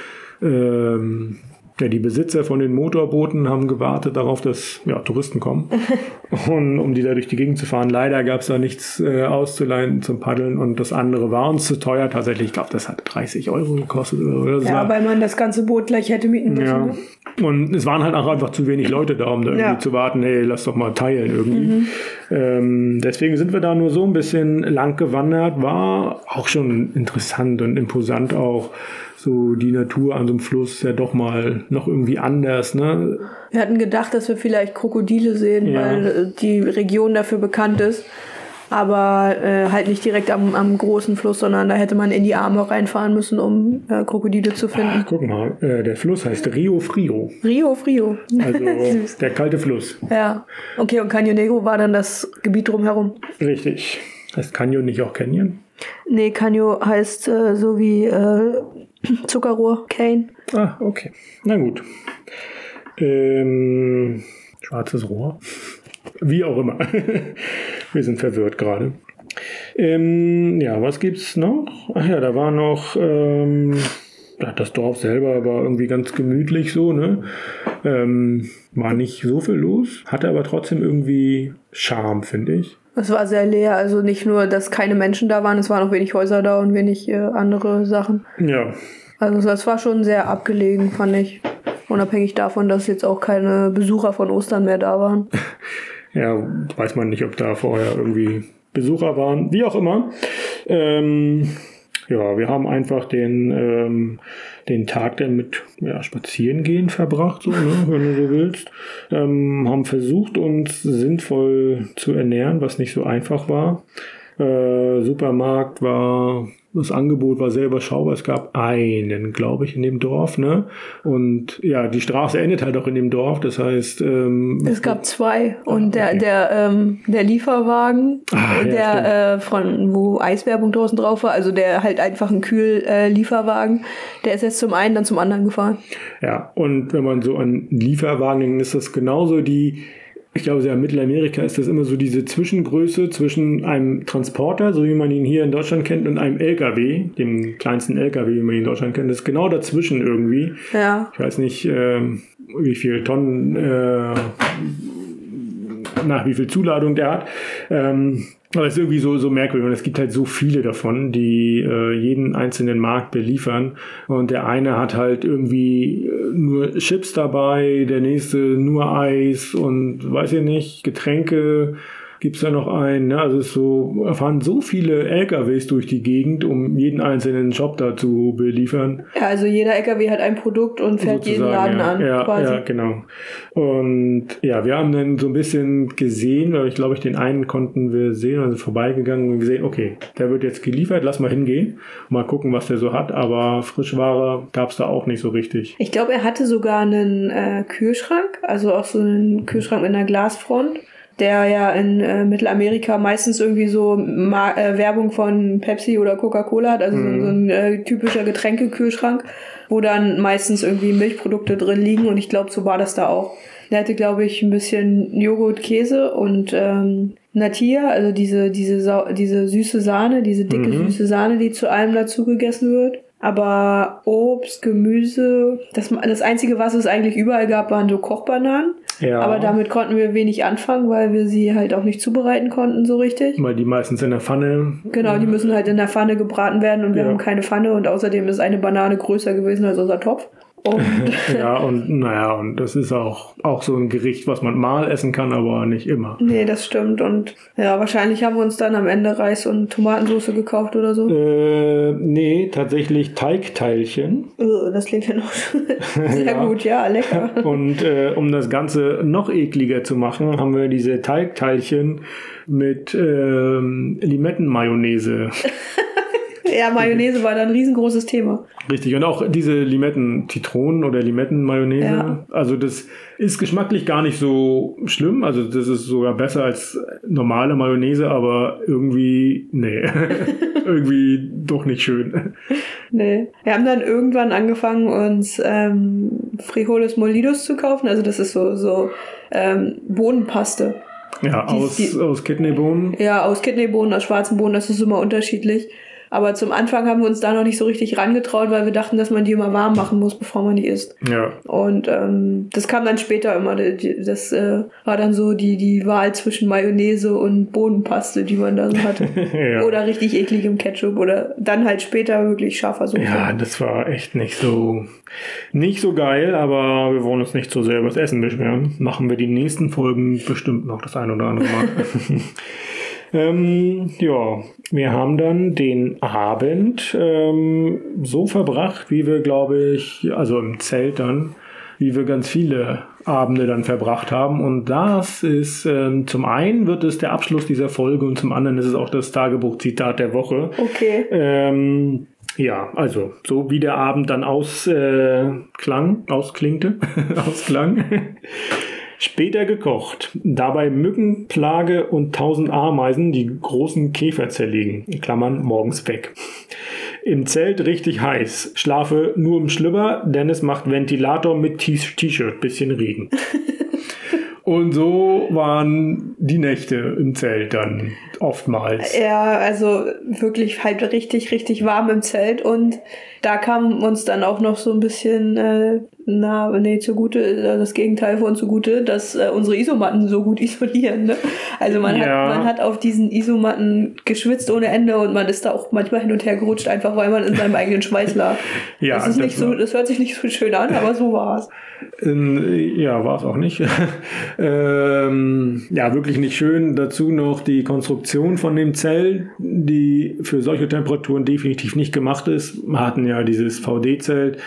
A: ähm, ja, die Besitzer von den Motorbooten haben gewartet darauf, dass ja, Touristen kommen, (laughs) und, um die da durch die Gegend zu fahren. Leider gab es da nichts äh, auszuleihen zum Paddeln und das andere war uns zu teuer. Tatsächlich, ich glaube, das hat 30 Euro gekostet. Oder so.
B: Ja, weil man das ganze Boot gleich hätte mieten müssen.
A: Ja.
B: Ne?
A: Und es waren halt auch einfach zu wenig Leute da, um da irgendwie
B: Ja.
A: zu warten, hey, lass doch mal teilen irgendwie. Ähm, deswegen sind wir da nur so ein bisschen lang gewandert. War auch schon interessant und imposant auch. So die Natur an so einem Fluss ja doch mal noch irgendwie anders, ne?
B: Wir hatten gedacht, dass wir vielleicht Krokodile sehen,
A: Ja.
B: weil äh, die Region dafür bekannt ist. Aber äh, halt nicht direkt am, am großen Fluss, sondern da hätte man in die Arme reinfahren müssen, um äh, Krokodile zu finden.
A: Guck mal, äh, der Fluss heißt Rio Frio,
B: Rio Frio.
A: also (laughs) der kalte Fluss.
B: Ja. Okay, und Canyon Negro war dann das Gebiet drumherum.
A: Richtig. Heißt Canyon nicht auch Canyon?
B: Nee, Canyon heißt äh, so wie äh, (clears throat) Zuckerrohr, Cane.
A: Ah, okay. Na gut. Ähm, schwarzes Rohr. Wie auch immer. (laughs) Wir sind verwirrt gerade. Ähm, ja, was gibt's noch? Ach ja, da war noch ähm, das Dorf selber war irgendwie ganz gemütlich so, ne? Ähm, war nicht so viel los, hatte aber trotzdem irgendwie Charme, finde ich.
B: Es war sehr leer, also nicht nur, dass keine Menschen da waren, es waren auch wenig Häuser da und wenig äh, andere Sachen.
A: Ja,
B: Also das war schon sehr abgelegen, fand ich. Unabhängig davon, dass jetzt auch keine Besucher von Ostern mehr da waren. (laughs)
A: Ja, weiß man nicht, ob da vorher irgendwie Besucher waren. Wie auch immer. Ähm, ja, wir haben einfach den, ähm, den Tag dann mit ja, Spazierengehen verbracht, so, ne, wenn du so willst. Ähm, haben versucht, uns sinnvoll zu ernähren, was nicht so einfach war. Äh, Supermarkt war, das Angebot war sehr überschaubar. Es gab einen, glaube ich, in dem Dorf, ne? Und ja, die Straße endet halt auch in dem Dorf. Das heißt, ähm,
B: Es gab zwei und der,
A: okay.
B: der, ähm, der Lieferwagen,
A: Ah, ja,
B: der äh, von wo Eiswerbung draußen drauf war, also der halt einfach ein Kühl-Lieferwagen, äh, Lieferwagen, der ist jetzt zum einen, dann zum anderen gefahren.
A: Ja, und wenn man so an Lieferwagen denkt, ist das genauso die, ich glaube, in Mittelamerika ist das immer so diese Zwischengröße zwischen einem Transporter, so wie man ihn hier in Deutschland kennt, und einem LKW, dem kleinsten LKW, wie man ihn in Deutschland kennt. Das ist genau dazwischen irgendwie.
B: Ja.
A: Ich weiß nicht, ähm, wie viel Tonnen äh, nach wie viel Zuladung der hat. Ähm, aber es ist irgendwie so, so merkwürdig. Und es gibt halt so viele davon, die äh, jeden einzelnen Markt beliefern. Und der eine hat halt irgendwie äh, nur Chips dabei, der nächste nur Eis und weiß ich nicht, Getränke gibt es ja noch einen. Ne? Also es so, fahren so viele LKWs durch die Gegend, um jeden einzelnen Shop da zu beliefern.
B: Ja, also jeder LKW hat ein Produkt und fährt jeden Laden
A: ja.
B: an.
A: Ja,
B: quasi.
A: ja, genau. Und ja, wir haben dann so ein bisschen gesehen, weil ich glaube, ich den einen konnten wir sehen, also vorbeigegangen und gesehen, okay, der wird jetzt geliefert, lass mal hingehen, mal gucken, was der so hat. Aber Frischware gab es da auch nicht so richtig.
B: Ich glaube, er hatte sogar einen äh, Kühlschrank, also auch so einen Kühlschrank mit einer Glasfront, der ja in äh, Mittelamerika meistens irgendwie so Ma äh, Werbung von Pepsi oder Coca-Cola hat, also so, so ein äh, typischer Getränkekühlschrank, wo dann meistens irgendwie Milchprodukte drin liegen und ich glaube, so war das da auch. Der hatte, glaube ich, ein bisschen Joghurt, Käse und ähm, Natia, also diese, diese, Sau diese süße Sahne, diese dicke
A: Mhm.
B: süße Sahne, die zu allem dazu gegessen wird. Aber Obst, Gemüse, das, das Einzige, was es eigentlich überall gab, waren so Kochbananen.
A: Ja.
B: Aber damit konnten wir wenig anfangen, weil wir sie halt auch nicht zubereiten konnten so richtig.
A: Weil die meistens in der Pfanne.
B: Genau, die müssen halt in der Pfanne gebraten werden und wir
A: Ja.
B: haben keine Pfanne und außerdem ist eine Banane größer gewesen als unser Topf. Und (laughs)
A: Ja, und naja, und das ist auch, auch so ein Gericht, was man mal essen kann, aber nicht immer.
B: nee, das stimmt. Und ja, wahrscheinlich haben wir uns dann am Ende Reis und Tomatensauce gekauft oder so.
A: Äh, nee, tatsächlich Teigteilchen.
B: Ugh, Das klingt ja noch (laughs) sehr (laughs)
A: Ja.
B: gut, ja, lecker.
A: Und äh, um das Ganze noch ekliger zu machen, haben wir diese Teigteilchen mit ähm, Limettenmayonnaise. (laughs)
B: Ja, Mayonnaise war da ein riesengroßes Thema.
A: Richtig. Und auch diese Limetten-Zitronen oder Limettenmayonnaise.
B: Ja.
A: Also das ist geschmacklich gar nicht so schlimm. Also das ist sogar besser als normale Mayonnaise, aber irgendwie, nee, (laughs) irgendwie doch nicht schön.
B: Nee. Wir haben dann irgendwann angefangen, uns ähm, Frijoles Molidos zu kaufen. Also das ist so, so ähm, Bohnenpaste.
A: Ja,
B: Die-
A: aus,
B: die-
A: aus Kidneybohnen.
B: Ja, aus Kidneybohnen, aus schwarzen Bohnen, das ist immer unterschiedlich. Aber zum Anfang haben wir uns da noch nicht so richtig rangetraut, weil wir dachten, dass man die immer warm machen muss, bevor man die isst.
A: Ja.
B: Und ähm, das kam dann später immer. Das äh, war dann so die, die Wahl zwischen Mayonnaise und Bohnenpaste, die man da so hatte. (laughs)
A: Ja.
B: Oder richtig ekligem Ketchup oder dann halt später wirklich scharfer Soße.
A: Ja, das war echt nicht so, nicht so geil, aber wir wollen uns nicht so sehr über das Essen beschweren. Machen wir die nächsten Folgen bestimmt noch das ein oder andere Mal. (laughs) ähm, ja, wir haben dann den Abend ähm, so verbracht, wie wir, glaube ich, also im Zelt dann, wie wir ganz viele Abende dann verbracht haben. Und das ist, ähm, zum einen wird es der Abschluss dieser Folge und zum anderen ist es auch das Tagebuchzitat der Woche.
B: Okay.
A: Ähm, ja, also so wie der Abend dann ausklang, äh, ausklingte, (laughs) ausklang. Später gekocht. Dabei Mückenplage und tausend Ameisen die großen Käfer zerlegen. In Klammern morgens weg. Im Zelt richtig heiß. Schlafe nur im Schlüpper, denn es macht Ventilator mit T-Shirt. Bisschen Regen. (laughs) Und so waren die Nächte im Zelt dann oftmals.
B: Ja, also wirklich halt richtig, richtig warm im Zelt und da kam uns dann auch noch so ein bisschen, äh, na, nee, zugute, äh, das Gegenteil von zugute, dass äh, unsere Isomatten so gut (laughs) isolieren. Ne? Also man,
A: Ja.
B: hat, man hat auf diesen Isomatten geschwitzt ohne Ende und man ist da auch manchmal hin und her gerutscht, einfach weil man in seinem eigenen Schweiß lag. (laughs)
A: Ja,
B: das, ist
A: das
B: nicht so, das hört sich nicht so schön an, aber so war es.
A: Ähm, Ja, war es auch nicht. (laughs) ähm, ja, wirklich nicht schön. Dazu noch die Konstruktion von dem Zelt, die für solche Temperaturen definitiv nicht gemacht ist. Wir hatten ja dieses VD-Zelt,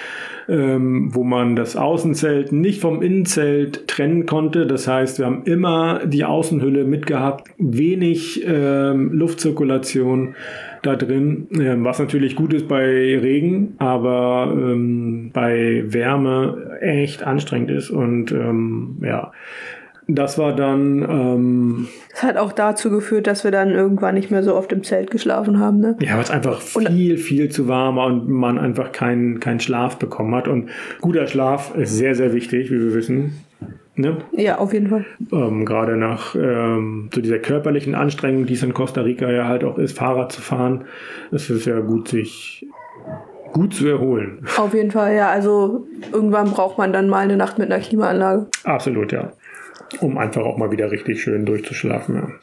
A: ähm, wo man das Außenzelt nicht vom Innenzelt trennen konnte. Das heißt, wir haben immer die Außenhülle mitgehabt, wenig ähm, Luftzirkulation da drin, ähm, was natürlich gut ist bei Regen, aber ähm, bei Wärme echt anstrengend ist und ähm, ja, das war dann ähm,
B: Das hat auch dazu geführt, dass wir dann irgendwann nicht mehr so oft im Zelt geschlafen haben. Ne?
A: ja, was einfach viel, viel zu warm war und man einfach keinen keinen Schlaf bekommen hat und guter Schlaf ist sehr, sehr wichtig, wie wir wissen. Ne?
B: Ja, auf jeden Fall.
A: ähm, gerade nach ähm, so dieser körperlichen Anstrengung, die es in Costa Rica ja halt auch ist, Fahrrad zu fahren, ist es ja gut, sich gut zu erholen.
B: Auf jeden Fall, ja. Also irgendwann braucht man dann mal eine Nacht mit einer Klimaanlage.
A: Absolut, ja. Um einfach auch mal wieder richtig schön durchzuschlafen.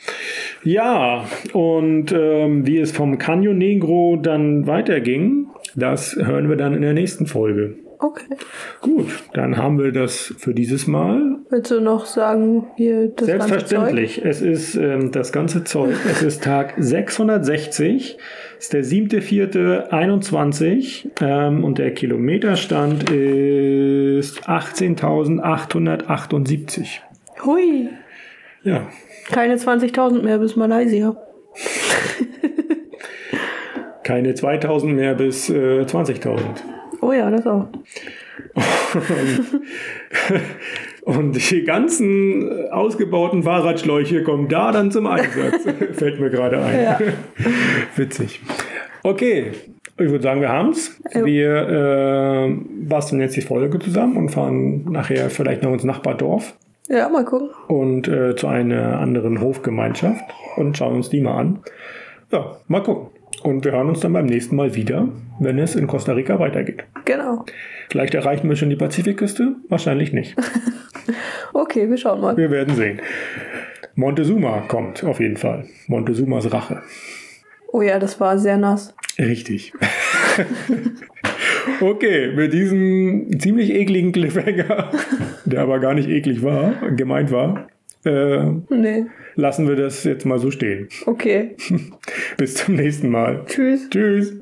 A: Ja, ja und ähm, wie es vom Canyon Negro dann weiterging, das hören wir dann in der nächsten Folge.
B: Okay.
A: Gut, dann haben wir das für dieses Mal.
B: Willst du noch sagen, hier das
A: Selbstverständlich. Ganze Zeug? Es ist ähm, das ganze Zeug. es ist Tag (laughs) 660. Es ist der 7.4.21 ähm, und der Kilometerstand ist 18.878.
B: Hui.
A: Ja.
B: Keine 20.000 mehr bis Malaysia.
A: Keine 2.000 mehr bis äh, 20.000.
B: Oh ja, das auch. (laughs)
A: Und die ganzen ausgebauten Fahrradschläuche kommen da dann zum Einsatz. (laughs) Fällt mir gerade ein. Ja. (laughs) Witzig. Okay, ich würde sagen, wir haben's. Ja. Wir äh, basteln jetzt die Folge zusammen und fahren nachher vielleicht noch ins Nachbardorf.
B: Ja, mal gucken.
A: Und äh, zu einer anderen Hofgemeinschaft und schauen uns die mal an. Ja, mal gucken. Und wir hören uns dann beim nächsten Mal wieder, wenn es in Costa Rica weitergeht.
B: Genau.
A: Vielleicht erreichen wir schon die Pazifikküste? Wahrscheinlich nicht. (laughs)
B: okay, wir schauen mal.
A: Wir werden sehen. Montezuma kommt auf jeden Fall. Montezumas Rache.
B: Oh ja, das war sehr nass.
A: Richtig. (laughs) (laughs) okay, mit diesem ziemlich ekligen Cliffhanger, der aber gar nicht eklig war, gemeint war, äh, nee. lassen wir das jetzt mal so stehen.
B: Okay. (laughs)
A: Bis zum nächsten Mal.
B: Tschüss.
A: Tschüss.